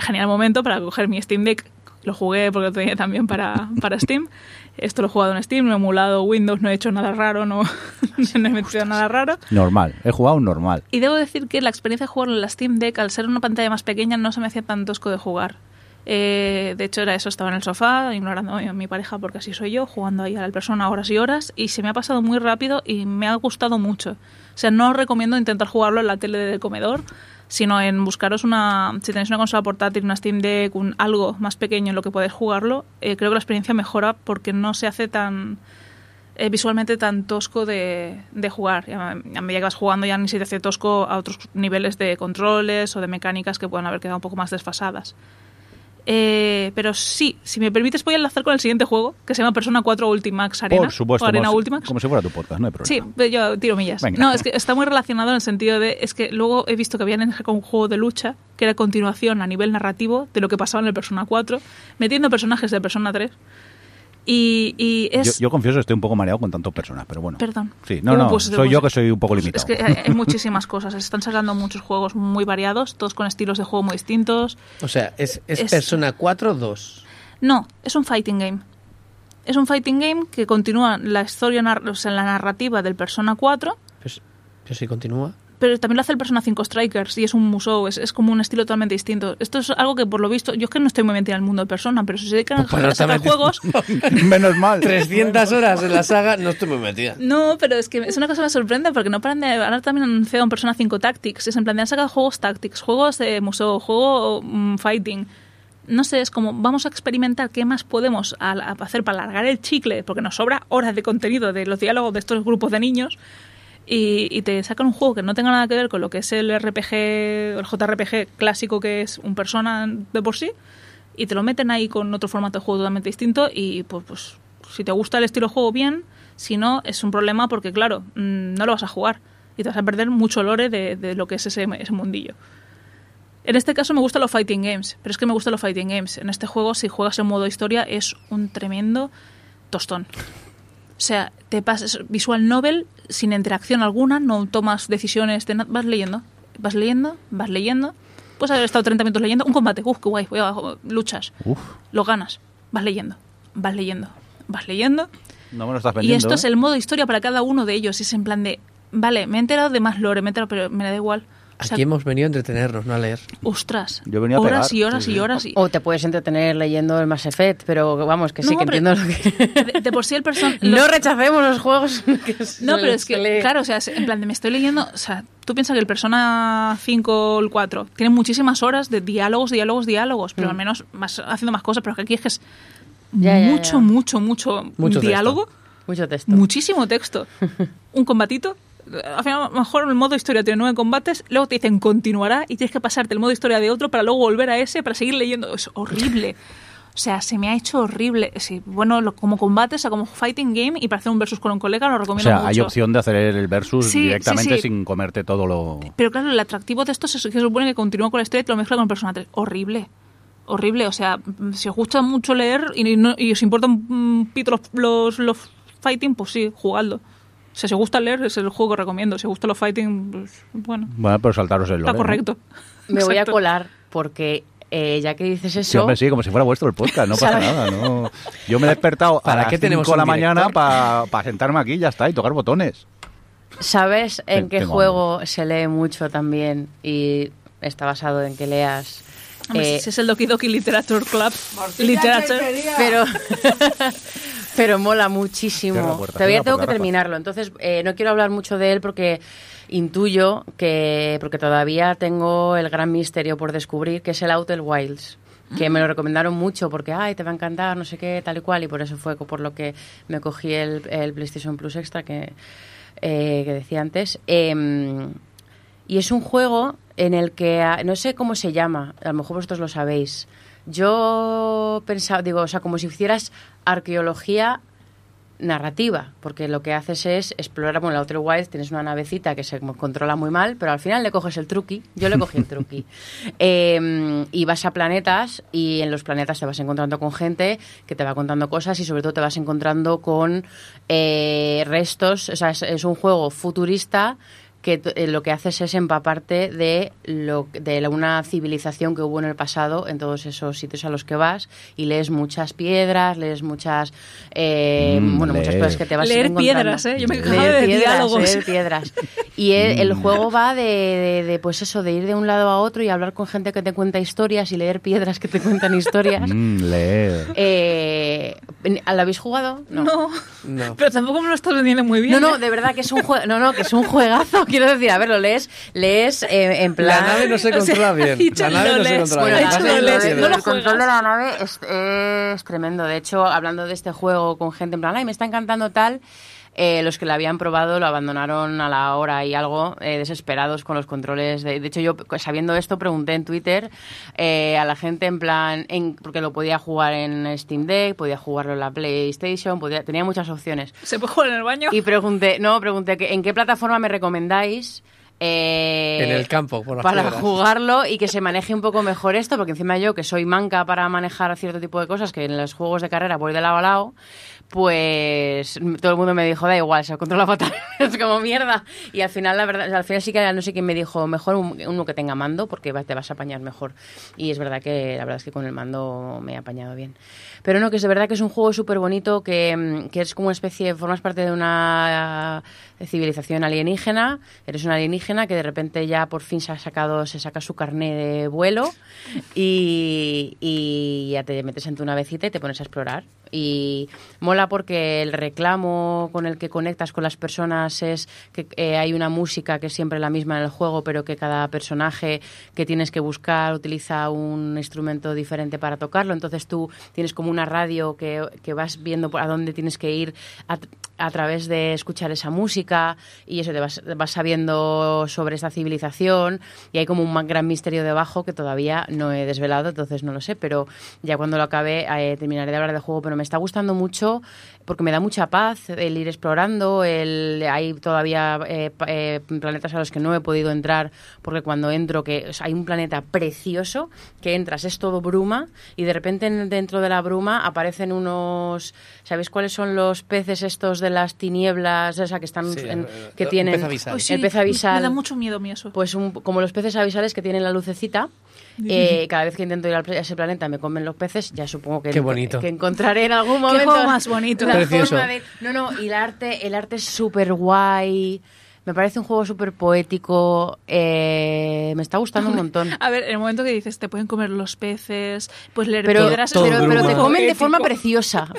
Genial momento para coger mi Steam Deck. Lo jugué porque lo tenía también para, para Steam. Esto lo he jugado en Steam, no he emulado Windows, no he hecho nada raro, no, <laughs> no he metido nada raro. Normal, he jugado normal. Y debo decir que la experiencia de jugarlo en la Steam Deck, al ser una pantalla más pequeña, no se me hacía tan tosco de jugar. Eh, de hecho, era eso, estaba en el sofá, ignorando a mi pareja porque así soy yo, jugando ahí a la persona horas y horas, y se me ha pasado muy rápido y me ha gustado mucho. O sea, no recomiendo intentar jugarlo en la tele del comedor, sino en buscaros una, si tenéis una consola portátil, una Steam Deck, un, algo más pequeño en lo que podéis jugarlo, eh, creo que la experiencia mejora porque no se hace tan eh, visualmente tan tosco de, de jugar. A, a medida que vas jugando ya ni se te hace tosco a otros niveles de controles o de mecánicas que puedan haber quedado un poco más desfasadas. Eh, pero sí, si me permites voy a enlazar con el siguiente juego, que se llama Persona 4 Ultimax Arena. Por supuesto, o Arena como, Ultimax. como si fuera tu podcast, no hay Sí, problema. pero yo tiro millas. Venga. No, es que está muy relacionado en el sentido de. Es que luego he visto que habían sacado un juego de lucha que era continuación a nivel narrativo de lo que pasaba en el Persona 4, metiendo personajes de Persona 3. Y, y Yo, es. yo confieso que estoy un poco mareado con tantas personas, pero bueno. Perdón. Sí, no, no, pues, soy pues, yo que soy un poco pues, limitado. Es que hay, muchísimas cosas. Se están sacando muchos juegos muy variados, todos con estilos de juego muy distintos. O sea, es, es, Es- Persona 4 2. No, es un fighting game. Es un fighting game que continúa la historia, o sea, la narrativa del Persona 4, Pero, pero si continúa. Pero también lo hace el Persona 5 Strikers y es un musou, es, es como un estilo totalmente distinto. Esto es algo que por lo visto, yo es que no estoy muy metida en el mundo de Persona, pero si se dedican Pues no a sacar juegos, <laughs> Menos mal. 300 horas en la saga, no estoy muy metida. No, pero es que es una cosa que me sorprende porque no paran de. Ahora también han anunciado un Persona 5 Tactics. Es en plan de han sacado juegos Tactics, juegos de museo, juego mm, Fighting. No sé, es como vamos a experimentar qué más podemos a- a hacer para alargar el chicle, porque nos sobra horas de contenido de los diálogos de estos grupos de niños. Y, y te sacan un juego que no tenga nada que ver con lo que es el RPG, el JRPG clásico que es un persona de por sí, y te lo meten ahí con otro formato de juego totalmente distinto y pues, pues si te gusta el estilo de juego bien, si no es un problema porque claro, mm, no lo vas a jugar y te vas a perder mucho lore de, de lo que es ese, ese mundillo. En este caso me gustan los fighting games, pero es que me gustan los fighting games. En este juego, si juegas en modo historia, es un tremendo tostón. O sea, te pasas visual novel sin interacción alguna, no tomas decisiones, de vas leyendo, vas leyendo, vas leyendo. Puedes haber estado 30 minutos leyendo un combate, uff, qué guay, voy luchas, Uf, lo ganas, vas leyendo, vas leyendo, vas leyendo. no me lo estás Y vendiendo. esto es ¿eh? el modo historia para cada uno de ellos. Es en plan de, vale, me he enterado de más lore, me he enterado, pero me da igual. Aquí hemos venido a entretenernos, no a leer. Ostras. Yo venía a horas pegar, y horas sí, y sí. horas. Y... O te puedes entretener leyendo el Mass Effect, pero vamos, que sí No, que pero- entiendo lo que... De, de por sí el personaje... <laughs> No rechacemos los juegos <laughs> que No, pero es que, lee. claro, o sea, en plan, de me estoy leyendo, o sea, tú piensas que el Persona 5 o el 4 tiene muchísimas horas de diálogos, diálogos, diálogos, pero al menos más, haciendo más cosas, pero que aquí es que es Mm. Ya, ya, mucho, ya. mucho, mucho, Mucho diálogo, Mucho texto. muchísimo texto, <laughs> un combatito. Al final, a lo mejor el modo historia tiene nueve combates, luego te dicen continuará y tienes que pasarte el modo historia de otro para luego volver a ese para seguir leyendo. Es horrible. O sea, se me ha hecho horrible. Sí, bueno, lo- como combate, o sea, como fighting game y para hacer un versus con un colega lo O recomiendo sea, mucho. hay opción de hacer el versus Sí, directamente sí, sin comerte todo lo... Pero claro, el atractivo de esto es que se supone que continúa con la historia y te lo mezcla con el Persona 3. Horrible. Horrible. O sea, mm, si os gusta mucho leer y, no- y os importan un pito los, los, los fighting, pues sí, jugadlo. O sea, si gusta leer, es el juego que recomiendo. Si gusta los fighting, pues bueno, Bueno, pero saltaros el lore, está ¿no? correcto. Me voy a colar porque eh, ya que dices eso... Sí, hombre, sí, como si fuera vuestro el podcast, no <laughs> pasa ¿Sabes? nada. No. Yo me he despertado a ¿Para las qué tenemos 5 de la mañana para sentarme aquí y ya está, y tocar botones. ¿Sabes en qué tengo juego se lee mucho también y está basado en que leas? Hombre, eh, si es el Doki Doki Literature Club. Literature. pero <laughs> pero mola muchísimo. puerta, Todavía tengo que terminarlo, entonces eh, no quiero hablar mucho de él porque intuyo que porque todavía tengo el gran misterio por descubrir que es el Outer Wilds que me lo recomendaron mucho porque ay te va a encantar no sé qué tal y cual y por eso fue por lo que me cogí el, el PlayStation Plus Extra que, eh, que decía antes Em, y es un juego en el que, ah, no sé cómo se llama, a lo mejor vosotros lo sabéis. Yo pensaba, digo, o sea, como si hicieras arqueología narrativa, porque lo que haces es explorar, bueno, la Outer Wilds tienes una navecita que se controla muy mal, pero al final le coges el truqui, yo le cogí el truqui, <laughs> Eh, y vas a planetas y en los planetas te vas encontrando con gente que te va contando cosas y sobre todo te vas encontrando con eh, restos, o sea, es, es un juego futurista que eh, lo que haces es empaparte de lo de la- una civilización que hubo en el pasado en todos esos sitios a los que vas y lees muchas piedras, lees muchas eh, Mm, bueno muchas leer. cosas que te vas Leer encontrando. piedras, ¿eh? Yo me Leer de piedras, diálogos. leer piedras. Y el, el Mm. juego va de, de- de, pues eso de ir de un lado a otro y hablar con gente que te cuenta historias y leer piedras que te cuentan historias. Mm, leer. Eh, ¿Lo habéis jugado? No. No. Pero tampoco me lo estás vendiendo muy bien. No, no, ¿eh? de verdad que es un juego, no, no, que es un juegazo. <laughs> Quiero decir, a ver, lo lees, lees eh, en plan. La nave no se <laughs> O sea, controla bien. <laughs> La nave no se controla Bueno, bien. lees, no lo el control de la nave es, es tremendo. De hecho, hablando de este juego con gente en plan, ay, me está encantando tal. Eh, los que lo habían probado lo abandonaron a la hora y algo, eh, desesperados con los controles. De, de hecho, yo sabiendo esto pregunté en Twitter eh, a la gente en plan, en, porque lo podía jugar en Steam Deck, podía jugarlo en la PlayStation, podía, tenía muchas opciones. ¿Se puede jugar en el baño? Y pregunté, no, pregunté que, en qué plataforma me recomendáis eh, En el campo, por para piedras. jugarlo y que se maneje un poco mejor esto, porque encima yo, que soy manca para manejar cierto tipo de cosas, que en los juegos de carrera voy de lado a lado, pues todo el mundo me dijo, da igual, se controla fatal, <laughs> es como mierda. Y al final, la verdad, al final sí que no sé quién me dijo, mejor un- uno que tenga mando, porque te vas a apañar mejor. Y es verdad que la verdad es que con el mando me he apañado bien. Pero no, que es de verdad que es un juego súper bonito, que, mm, que es como una especie, formas parte de una eh, civilización alienígena, eres un alienígena que de repente ya por fin se ha sacado, se saca su carné de vuelo y, ya te metes en tu navecita y te pones a explorar. Porque el reclamo con el que conectas con las personas es que eh, hay una música que es siempre la misma en el juego, pero que cada personaje que tienes que buscar utiliza un instrumento diferente para tocarlo. Entonces tú tienes como una radio que, que vas viendo a dónde tienes que ir a, a través de escuchar esa música y eso te vas, sabiendo sobre esta civilización y hay como un gran misterio debajo que todavía no he desvelado, entonces no lo sé, pero ya cuando lo acabe eh, terminaré de hablar del juego, pero me está gustando mucho porque me da mucha paz el ir explorando, el, hay todavía eh, eh, planetas a los que no he podido entrar porque cuando entro, que o sea, hay un planeta precioso, que entras, es todo bruma y de repente en- dentro de la bruma aparecen unos, ¿sabéis cuáles son los peces estos de las tinieblas, o sea, que están Sí, en- eh, que un tienen pez avisal. Uy, el pez avisal. Me da mucho miedo a mí eso. Pues un- como los peces avisales que tienen la lucecita. Eh, cada vez que intento ir al- a ese planeta me comen los peces, ya supongo que, Qué bonito. que encontraré en algún momento. juego más bonito. la Precioso. forma de- no, no, y el arte, el arte es súper guay. Me parece un juego súper poético. eh, me está gustando un montón. A ver, en el momento que dices, te pueden comer los peces, pues leer Pero, piedras... todo pero, te comen de forma preciosa. <laughs>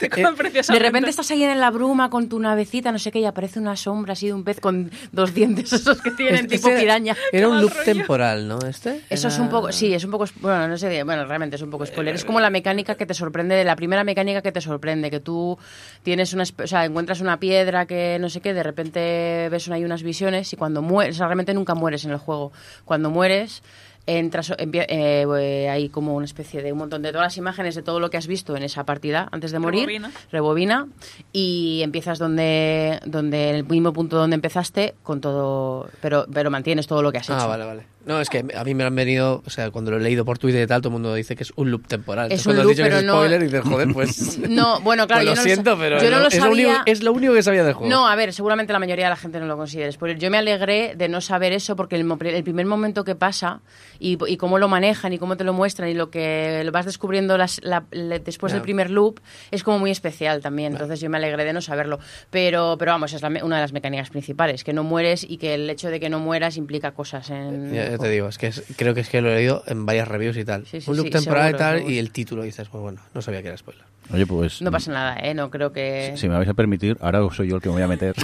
Te comen De preciosamente. repente estás ahí en la bruma con tu navecita, no sé qué, y aparece una sombra así de un pez con dos dientes <laughs> esos que tienen Este tipo piraña. Era un loop rollo. temporal, ¿no? Este. Eso es un poco, sí, es un poco, bueno, no sé, bueno, realmente es un poco spoiler. Es como la mecánica que te sorprende, la primera mecánica que te sorprende, que tú tienes una, o sea, encuentras una piedra que no sé qué, de repente ves una, hay unas visiones y cuando mueres, o sea, realmente nunca mueres en el juego. Cuando mueres, entras, eh, eh, hay como una especie de un montón de todas las imágenes de todo lo que has visto en esa partida antes de morir, Rebobina. rebobina y empiezas donde, donde en el mismo punto donde empezaste con todo, pero, pero mantienes todo lo que has hecho. Ah, vale, vale. No, es que a mí me han venido, o sea, cuando lo he leído por Twitter y tal, todo el mundo dice que es un loop temporal. Es Entonces, un cuando has loop, dicho que pero es no- spoiler, dices, joder, pues... <laughs> No, bueno, claro, <laughs> pues yo lo no siento, pero yo no lo es, lo único, sabía. es lo único que sabía del juego. No, a ver, seguramente la mayoría de la gente no lo considera spoiler. Yo me alegré de no saber eso porque el, el primer momento que pasa y, y cómo lo manejan y cómo te lo muestran y lo que vas descubriendo las- la- después del primer loop es como muy especial también. Entonces yo me alegré de no saberlo. Pero, pero vamos, es la una de las mecánicas principales, que no mueres y que el hecho de que no mueras implica cosas en... Ya, ya te digo, es que es- creo que es que lo he leído en varias reviews y tal. Sí, sí, un loop sí, temporal seguro, y tal, seguro. y el título dices, pues bueno, no sabía que era spoiler. Oye, pues... No pasa nada, ¿eh? No creo que... Si me vais a permitir, ahora soy yo el que me voy a meter.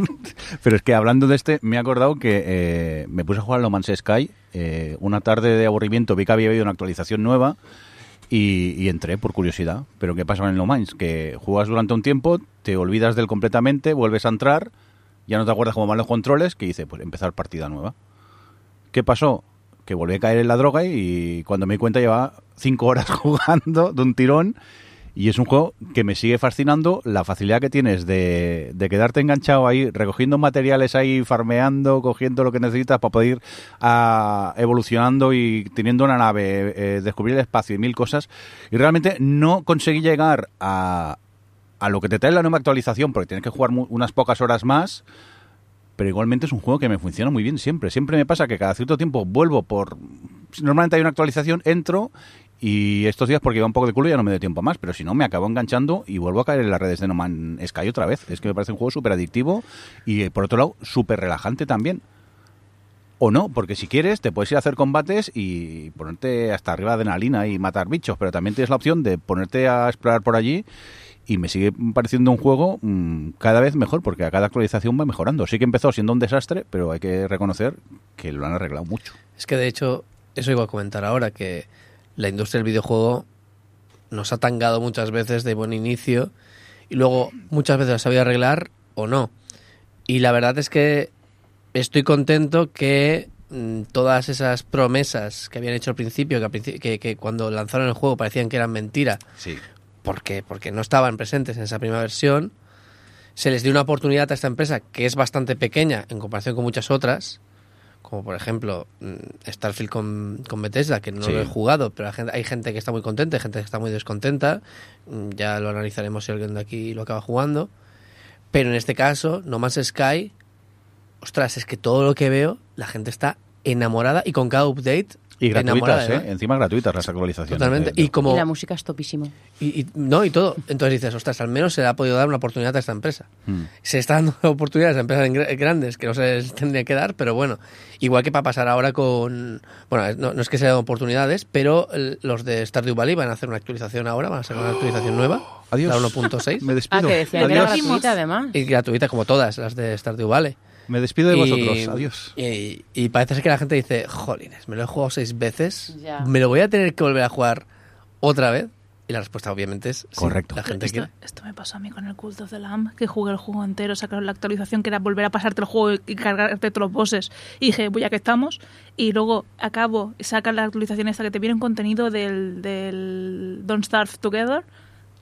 <laughs> Pero es que hablando de este, me he acordado que eh, me puse a jugar a No Man's Sky. eh, una tarde de aburrimiento vi que había habido una actualización nueva y, y entré por curiosidad. Pero ¿qué pasa en el No Man's? Que juegas durante un tiempo, te olvidas del completamente, vuelves a entrar, ya no te acuerdas cómo van los controles, que dice, pues empezar partida nueva. ¿Qué pasó? Que volví a caer en la droga y cuando me di cuenta llevaba cinco horas <laughs> jugando de un tirón y es un juego que me sigue fascinando la facilidad que tienes de, de quedarte enganchado ahí, recogiendo materiales ahí, farmeando, cogiendo lo que necesitas para poder ir ah, evolucionando y teniendo una nave, eh, descubrir el espacio y mil cosas. Y realmente no conseguí llegar a, a lo que te trae la nueva actualización porque tienes que jugar unas pocas horas más pero igualmente es un juego que me funciona muy bien siempre. Siempre me pasa que cada cierto tiempo vuelvo por... Normalmente hay una actualización, entro y estos días porque iba un poco de culo ya no me doy tiempo más, pero si no me acabo enganchando y vuelvo a caer en las redes de No Man's Sky otra vez. Es que me parece un juego súper adictivo y eh, por otro lado súper relajante también. O no, porque si quieres te puedes ir a hacer combates y ponerte hasta arriba de adrenalina y matar bichos, pero también tienes la opción de ponerte a explorar por allí y me sigue pareciendo un juego mm, cada vez mejor porque a cada actualización va mejorando. Sí que empezó siendo un desastre, pero hay que reconocer que lo han arreglado mucho. Es que de hecho, eso iba a comentar ahora, que la industria del videojuego nos ha tangado muchas veces de buen inicio y luego muchas veces la sabía arreglar o no. Y la verdad es que estoy contento que mm, todas esas promesas que habían hecho al principio, que, que cuando lanzaron el juego parecían que eran mentira, Sí. Porque, porque no estaban presentes en esa primera versión, se les dio una oportunidad a esta empresa que es bastante pequeña en comparación con muchas otras, como por ejemplo mm, Starfield con, con Bethesda, que no Sí. lo he jugado, pero hay gente, que está muy contenta, hay gente que está muy descontenta, mm, ya lo analizaremos si alguien de aquí lo acaba jugando, pero en este caso, No Man's Sky, ostras, es que todo lo que veo, la gente está enamorada y con cada update Y gratuitas, ¿eh? Encima gratuitas las actualizaciones. Totalmente. de- Y como... Y la música es topísimo. Y, y- no, y todo. Entonces dices, ostras, al menos se le ha podido dar una oportunidad a esta empresa. Mm. Se está dando <laughs> oportunidades a empresas gr- grandes que no se les tendría que dar, pero bueno, igual que para pasar ahora con... Bueno, no, no es que se den oportunidades, pero los de Stardew Valley van a hacer una actualización ahora, van a sacar una actualización nueva, Adiós. la 1.6, <laughs> Me Ah, despido. decían que era Adiós. gratuita además. y gratuita como todas las de Stardew Valley. Me despido de Y- vosotros. Adiós. Y, y parece ser que la gente dice, jolines, me lo he jugado seis veces, Ya. me lo voy a tener que volver a jugar otra vez. Y la respuesta obviamente es sí, Correcto. La gente esto, quiere. esto me pasó a mí con el Cult of the Lamb, que jugué el juego entero, sacaron la actualización que era volver a pasarte el juego y cargarte todos los bosses. Y dije, voy a que estamos. Y luego acabo, sacan la actualización esta que te viene un contenido del, del Don't Starve Together,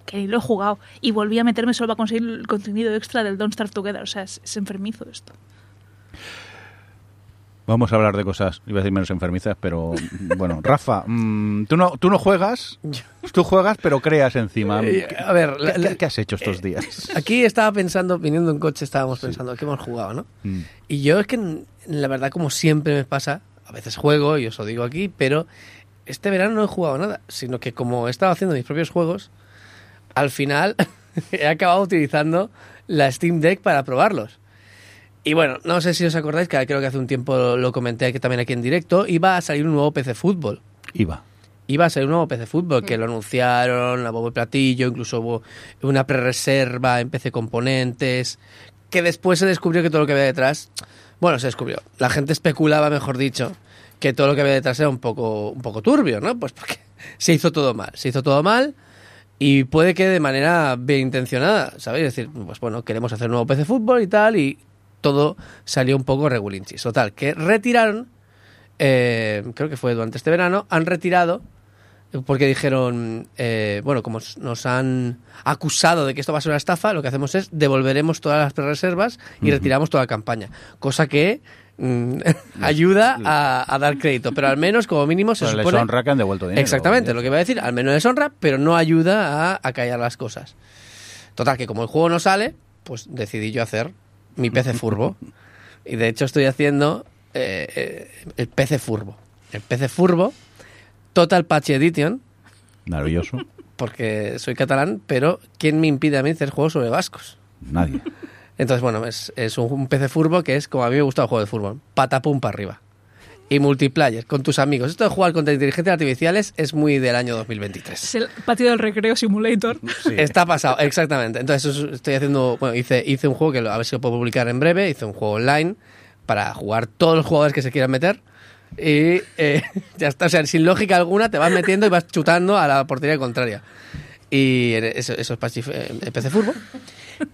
que ni lo he jugado. Y volví a meterme solo para conseguir el contenido extra del Don't Starve Together. O sea, es, es enfermizo esto. Vamos a hablar de cosas, iba a decir menos enfermizas, pero bueno, Rafa, mm, tú no tú no juegas, tú juegas pero creas encima. Eh, ¿Qué, a ver, qué- la- qué has hecho estos días? Aquí estaba pensando, viniendo en coche, estábamos pensando que hemos jugado, ¿no? Mm. Y yo es que, la verdad, como siempre me pasa, a veces juego, y os lo digo aquí, pero este verano no he jugado nada, sino que como he estado haciendo mis propios juegos, al final <laughs> he acabado utilizando la Steam Deck para probarlos. Y bueno, no sé si os acordáis, que creo que hace un tiempo lo comenté aquí, también aquí en directo, iba a salir un nuevo PC Fútbol. Iba. Iba a salir un nuevo PC Fútbol, que lo anunciaron, la bobo platillo, incluso hubo una pre-reserva en PC Componentes, que después se descubrió que todo lo que había detrás, bueno, se descubrió. La gente especulaba, mejor dicho, que todo lo que había detrás era un poco, un poco turbio, ¿no? Pues porque <laughs> se hizo todo mal, se hizo todo mal y puede que de manera bien intencionada, ¿sabéis? Es decir, pues bueno, queremos hacer un nuevo PC Fútbol y tal, y todo salió un poco regulinchis. Total, que retiraron, eh, creo que fue durante este verano, han retirado, eh, porque dijeron, eh, bueno, como nos han acusado de que esto va a ser una estafa, lo que hacemos es devolveremos todas las reservas y retiramos toda la campaña. Cosa que mm, <laughs> ayuda a, a dar crédito, pero al menos como mínimo se Pero les supone... honra que han devuelto dinero. Exactamente, lo que iba a decir, al menos les honra, pero no ayuda a, a callar las cosas. Total, que como el juego no sale, pues decidí yo hacer mi PC Furbo. <laughs> y de hecho estoy haciendo eh, eh, el PC Furbo. El PC Furbo, Total Patch Edition, Maravilloso. porque soy catalán, pero ¿quién me impide a mí hacer juegos sobre vascos? Nadie. Entonces, bueno, es, es un, un PC Furbo que es como a mí me gusta el juego de fútbol. Patapum para arriba. Y multiplayer, con tus amigos. Esto de jugar contra inteligencias artificiales es muy del año 2023. Es el patio del recreo simulator. Sí. Está pasado, exactamente. Entonces estoy haciendo, bueno, hice, hice un juego que lo- a ver si lo puedo publicar en breve, hice un juego online para jugar todos los jugadores que se quieran meter. Y eh, <laughs> ya está, o sea, sin lógica alguna te vas metiendo y vas chutando a la portería contraria. Y eso, eso es chif- eh, PC Furbo.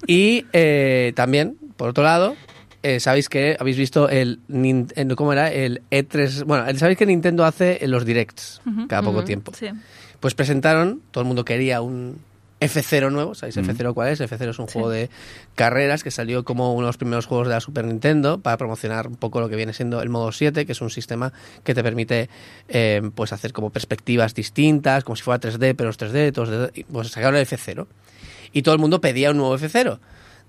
Y eh, también, por otro lado, eh, sabéis que habéis visto el, el- ¿cómo era? El E3, bueno, sabéis que Nintendo hace los directs cada poco tiempo. Sí. Pues presentaron, todo el mundo quería un F0 nuevo, ¿sabéis F0 cuál es? F0 es un Sí. juego de carreras que salió como uno de los primeros juegos de la Super Nintendo para promocionar un poco lo que viene siendo el modo 7, que es un sistema que te permite eh, pues hacer como perspectivas distintas, como si fuera 3D, pero es 3D, todos de- y, pues sacaron el F0. Y todo el mundo pedía un nuevo F0.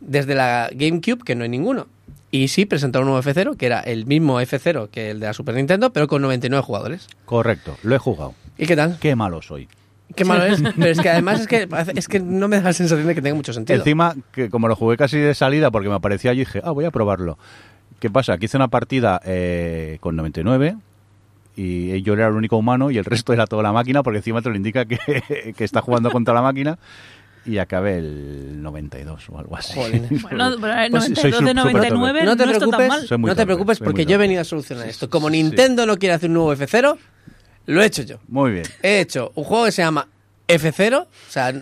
Desde la GameCube, que no hay ninguno. Y sí presentaron un nuevo F0, que era el mismo F0 que el de la Super Nintendo, pero con 99 jugadores. Correcto, lo he jugado. ¿Y qué tal? Qué malo soy. Qué malo es. <laughs> Pero es que además es que, es que no me da la sensación de que tenga mucho sentido. Encima, que como lo jugué casi de salida porque me aparecía allí, dije, ah, voy a probarlo. ¿Qué pasa? Que hice una partida eh, con 99 y yo era el único humano y el resto era toda la máquina porque encima te lo indica que, <laughs> que está jugando contra la máquina y acabé el 92 o algo así. Bueno, pero <laughs> el Pues 92 soy de súper 99 no te está tan preocupes, mal. Soy muy no te preocupes soy porque yo he venido a solucionar esto. Como Sí. Nintendo no quiere hacer un nuevo F0, lo he hecho yo. Muy bien. He hecho un juego que se llama F0, o sea,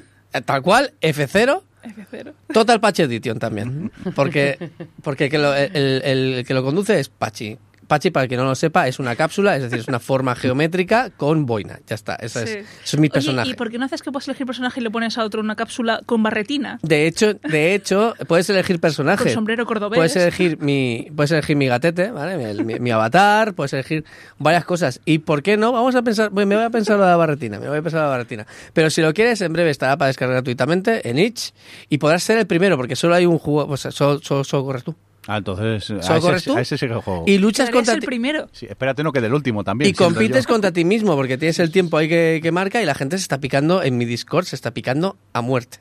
tal cual, F0, F0. Total Patch Edition también. Porque, porque el, que lo, el- el que lo conduce es Pachi. Pachi, para el que no lo sepa, es una cápsula, es decir, es una forma <laughs> geométrica con boina. Ya está, eso, es, eso es mi Oye, personaje. ¿y por qué no haces que puedas elegir personaje y le pones a otro una cápsula con barretina? De hecho, de hecho, puedes elegir personaje. Con sombrero cordobés. Puedes elegir mi, puedes elegir mi gatete, ¿vale? Mi, mi- mi avatar, puedes elegir varias cosas. ¿Y por qué no? Vamos a pensar, bueno, me voy a pensar la barretina, me voy a pensar la barretina. Pero si lo quieres, en breve estará para descargar gratuitamente en itch y podrás ser el primero, porque solo hay un juego, pues solo, solo, solo corres tú. Ah, entonces ¿Solo a corres ese, tú? a ese sí que juego. Y luchas contra el ti- primero. Sí, espérate, no que del último también. y siendo compites yo. contra ti mismo, porque tienes el tiempo ahí que, que marca y la gente se está picando en mi Discord, se está picando a muerte.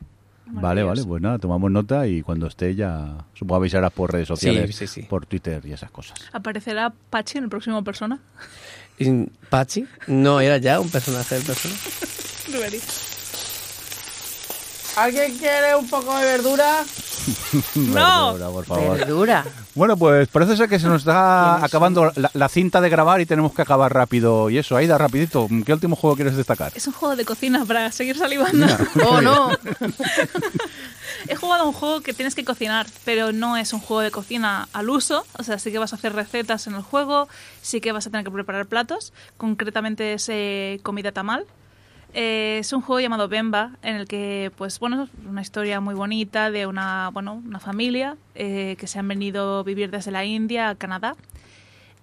Vale, vale, pues nada, tomamos nota y cuando esté ya supongo avisarás por redes sociales, sí, sí. por Twitter y esas cosas. ¿Aparecerá Pachi en el próximo Persona? Y Pachi no era ya un personaje del persona. <laughs> Ruberi. ¿Alguien quiere un poco de verdura? <laughs> ¡No! Verdura, por favor. Verdura. Bueno, pues parece ser que se nos está acabando la, la cinta de grabar y tenemos que acabar rápido. Y eso, Aida, rapidito, ¿qué último juego quieres destacar? Es un juego de cocina para seguir salivando. <laughs> ¡Oh, no! <laughs> He jugado a un juego que tienes que cocinar, pero no es un juego de cocina al uso. O sea, sí que vas a hacer recetas en el juego, sí que vas a tener que preparar platos. Concretamente es eh, comida tamal. Eh, es un juego llamado Bemba, en el que, pues bueno, una historia muy bonita de una, bueno, una familia eh, que se han venido a vivir desde la India a Canadá.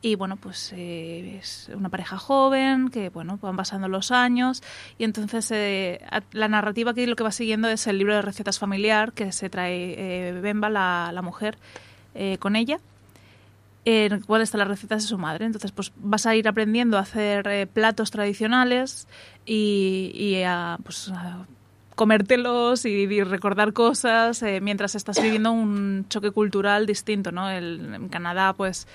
Y bueno, pues eh, es una pareja joven que, bueno, van pasando los años. Y entonces eh, la narrativa que lo que va siguiendo es el libro de recetas familiar que se trae eh, Bemba, la, la mujer, eh, con ella. En el cual están las recetas de su madre. Entonces, pues vas a ir aprendiendo a hacer eh, platos tradicionales y, y a, pues, a comértelos y, recordar cosas eh, mientras estás viviendo un choque cultural distinto, ¿no? El- en Canadá, pues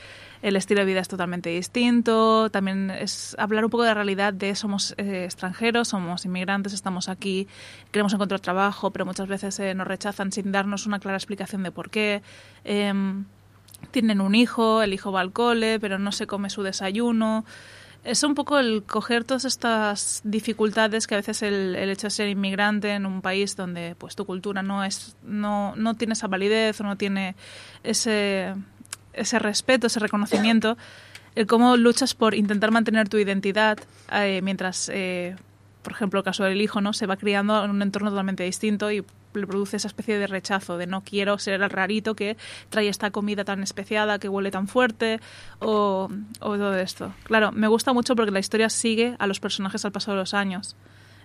el estilo de vida es totalmente distinto. También es hablar un poco de la realidad de somos eh, extranjeros, somos inmigrantes, estamos aquí, queremos encontrar trabajo, pero muchas veces eh, nos rechazan sin darnos una clara explicación de por qué. Tienen un hijo, el hijo va al cole, pero no se come su desayuno. Es un poco el coger todas estas dificultades que a veces el, el hecho de ser inmigrante en un país donde pues tu cultura no es no, no tiene esa validez o no tiene ese, ese respeto, ese reconocimiento, el cómo luchas por intentar mantener tu identidad eh, mientras, eh, por ejemplo, el caso del hijo, ¿no? Se va criando en un entorno totalmente distinto y le produce esa especie de rechazo de no quiero ser el rarito que trae esta comida tan especiada, que huele tan fuerte o, o todo esto. Claro, me gusta mucho porque la historia sigue a los personajes al paso de los años.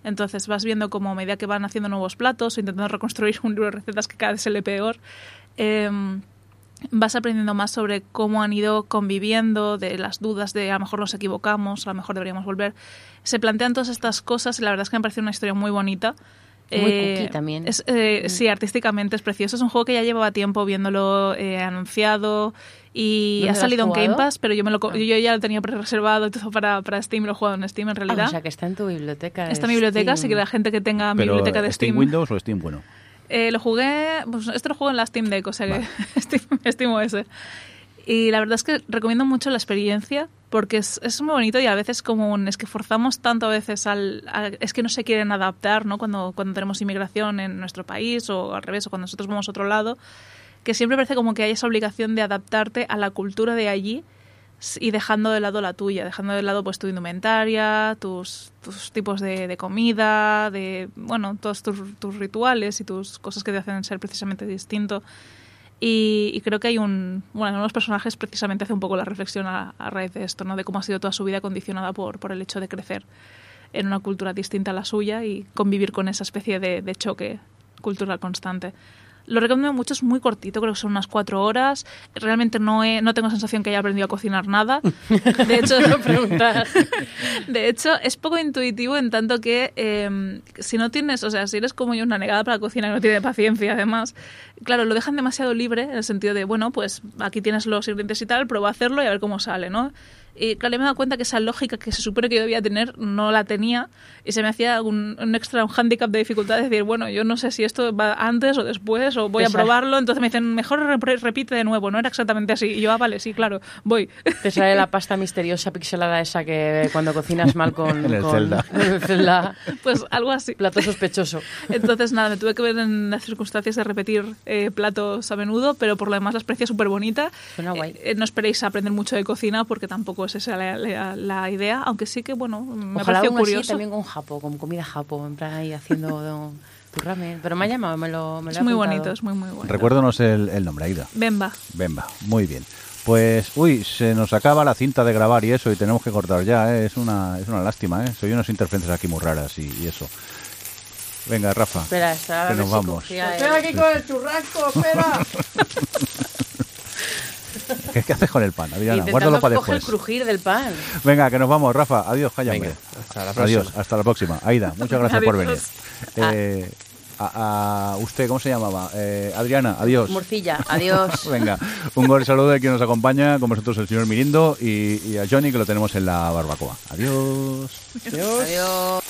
Entonces vas viendo como a medida que van haciendo nuevos platos o intentando reconstruir <laughs> un libro de recetas que cada vez se le peor, em, vas aprendiendo más sobre cómo han ido conviviendo, de las dudas de a lo mejor nos equivocamos, a lo mejor deberíamos volver. Se plantean todas estas cosas y la verdad es que me parece una historia muy bonita. Muy cookie también. es, eh, Sí, artísticamente es precioso. Es un juego que ya llevaba tiempo viéndolo eh, anunciado y ¿Dónde ha salido en? Game Pass, pero yo, me lo, co- Ah. yo ya lo tenía pre-reservado y todo para, para Steam, lo he jugado en Steam en Ah, realidad. o sea, que está en tu biblioteca. Está en mi biblioteca, así que la gente que tenga mi Pero biblioteca de Steam Steam... Windows o Steam bueno. Eh, lo jugué, pues esto lo juego en la Steam Deck, o sea que <laughs> Steam, Steam OS. Y la verdad es que recomiendo mucho la experiencia porque es, es muy bonito y a veces como un, es que forzamos tanto a veces al, es que no se quieren adaptar, ¿no? Cuando, cuando tenemos inmigración en nuestro país o al revés o cuando nosotros vamos a otro lado, que siempre parece como que hay esa obligación de adaptarte a la cultura de allí y dejando de lado la tuya, dejando de lado pues tu indumentaria, tus, tus tipos de, de comida, de bueno, todos tus, tus rituales y tus cosas que te hacen ser precisamente distinto. Y, y creo que hay un. Bueno, uno de los personajes precisamente hace un poco la reflexión a, a raíz de esto, ¿no? De cómo ha sido toda su vida condicionada por, por el hecho de crecer en una cultura distinta a la suya y convivir con esa especie de, de choque cultural constante. Lo recomiendo mucho, es muy cortito, creo que son unas cuatro horas. Realmente no, he, no tengo sensación que haya aprendido a cocinar nada. <laughs> De hecho, <laughs> de hecho, es poco intuitivo en tanto que eh, si no tienes, o sea, si eres como yo una negada para cocinar y no tiene paciencia además, claro, lo dejan demasiado libre en el sentido de, bueno, pues aquí tienes los ingredientes y tal, prueba a hacerlo y a ver cómo sale, ¿no? Y claro, me he dado cuenta que esa lógica que se supone que yo debía tener no la tenía y se me hacía un, un extra, un handicap de dificultad de decir, bueno, yo no sé si esto va antes o después o voy a probarlo, entonces me dicen, mejor repite de nuevo, no era exactamente así. Y yo, ah, vale, sí, claro, voy. <laughs> Te sale la <laughs> pasta misteriosa pixelada esa que cuando cocinas mal con... <laughs> En el con- Zelda. en el Zelda. pues algo así. Plato sospechoso. Entonces, nada, me tuve que ver en las circunstancias de repetir eh, platos a menudo, pero por lo demás la experiencia es súper bonita. Suena guay. Eh, eh, no esperéis aprender mucho de cocina porque tampoco es esa la, la- la idea, aunque sí que, bueno, me Ojalá pareció uno así curioso. también con japo, con comida japo, en plan ahí haciendo <laughs> tu ramen. Pero me ha llamado, me lo, me lo Es muy apuntado. bonito, es muy, muy bonito. Recuérdanos el, el nombre, Aida. Bemba. Bemba, muy bien. Pues, uy, se nos acaba la cinta de grabar y eso, y tenemos que cortar ya, ¿eh? es una es una lástima, ¿eh? Soy unas interferencias aquí muy raras y, y eso. Venga, Rafa, Espera, espera, que nos si vamos. Espera aquí con el churrasco, espera. <laughs> <laughs> ¿Qué, qué haces con el pan, Adriana? Guárdalo para después. el crujir del pan. Venga, que nos vamos, Rafa. Adiós, hombre. hasta la próxima. Adiós, hasta la próxima. Aida, <laughs> muchas gracias por venir. Eh, a, a usted, ¿cómo se llamaba? Eh, Adriana, adiós. Morcilla, adiós. <laughs> Venga, un gol saludo de quien nos acompaña, con vosotros el señor Mirindo y, y a Johnny que lo tenemos en la barbacoa. Adiós. adiós.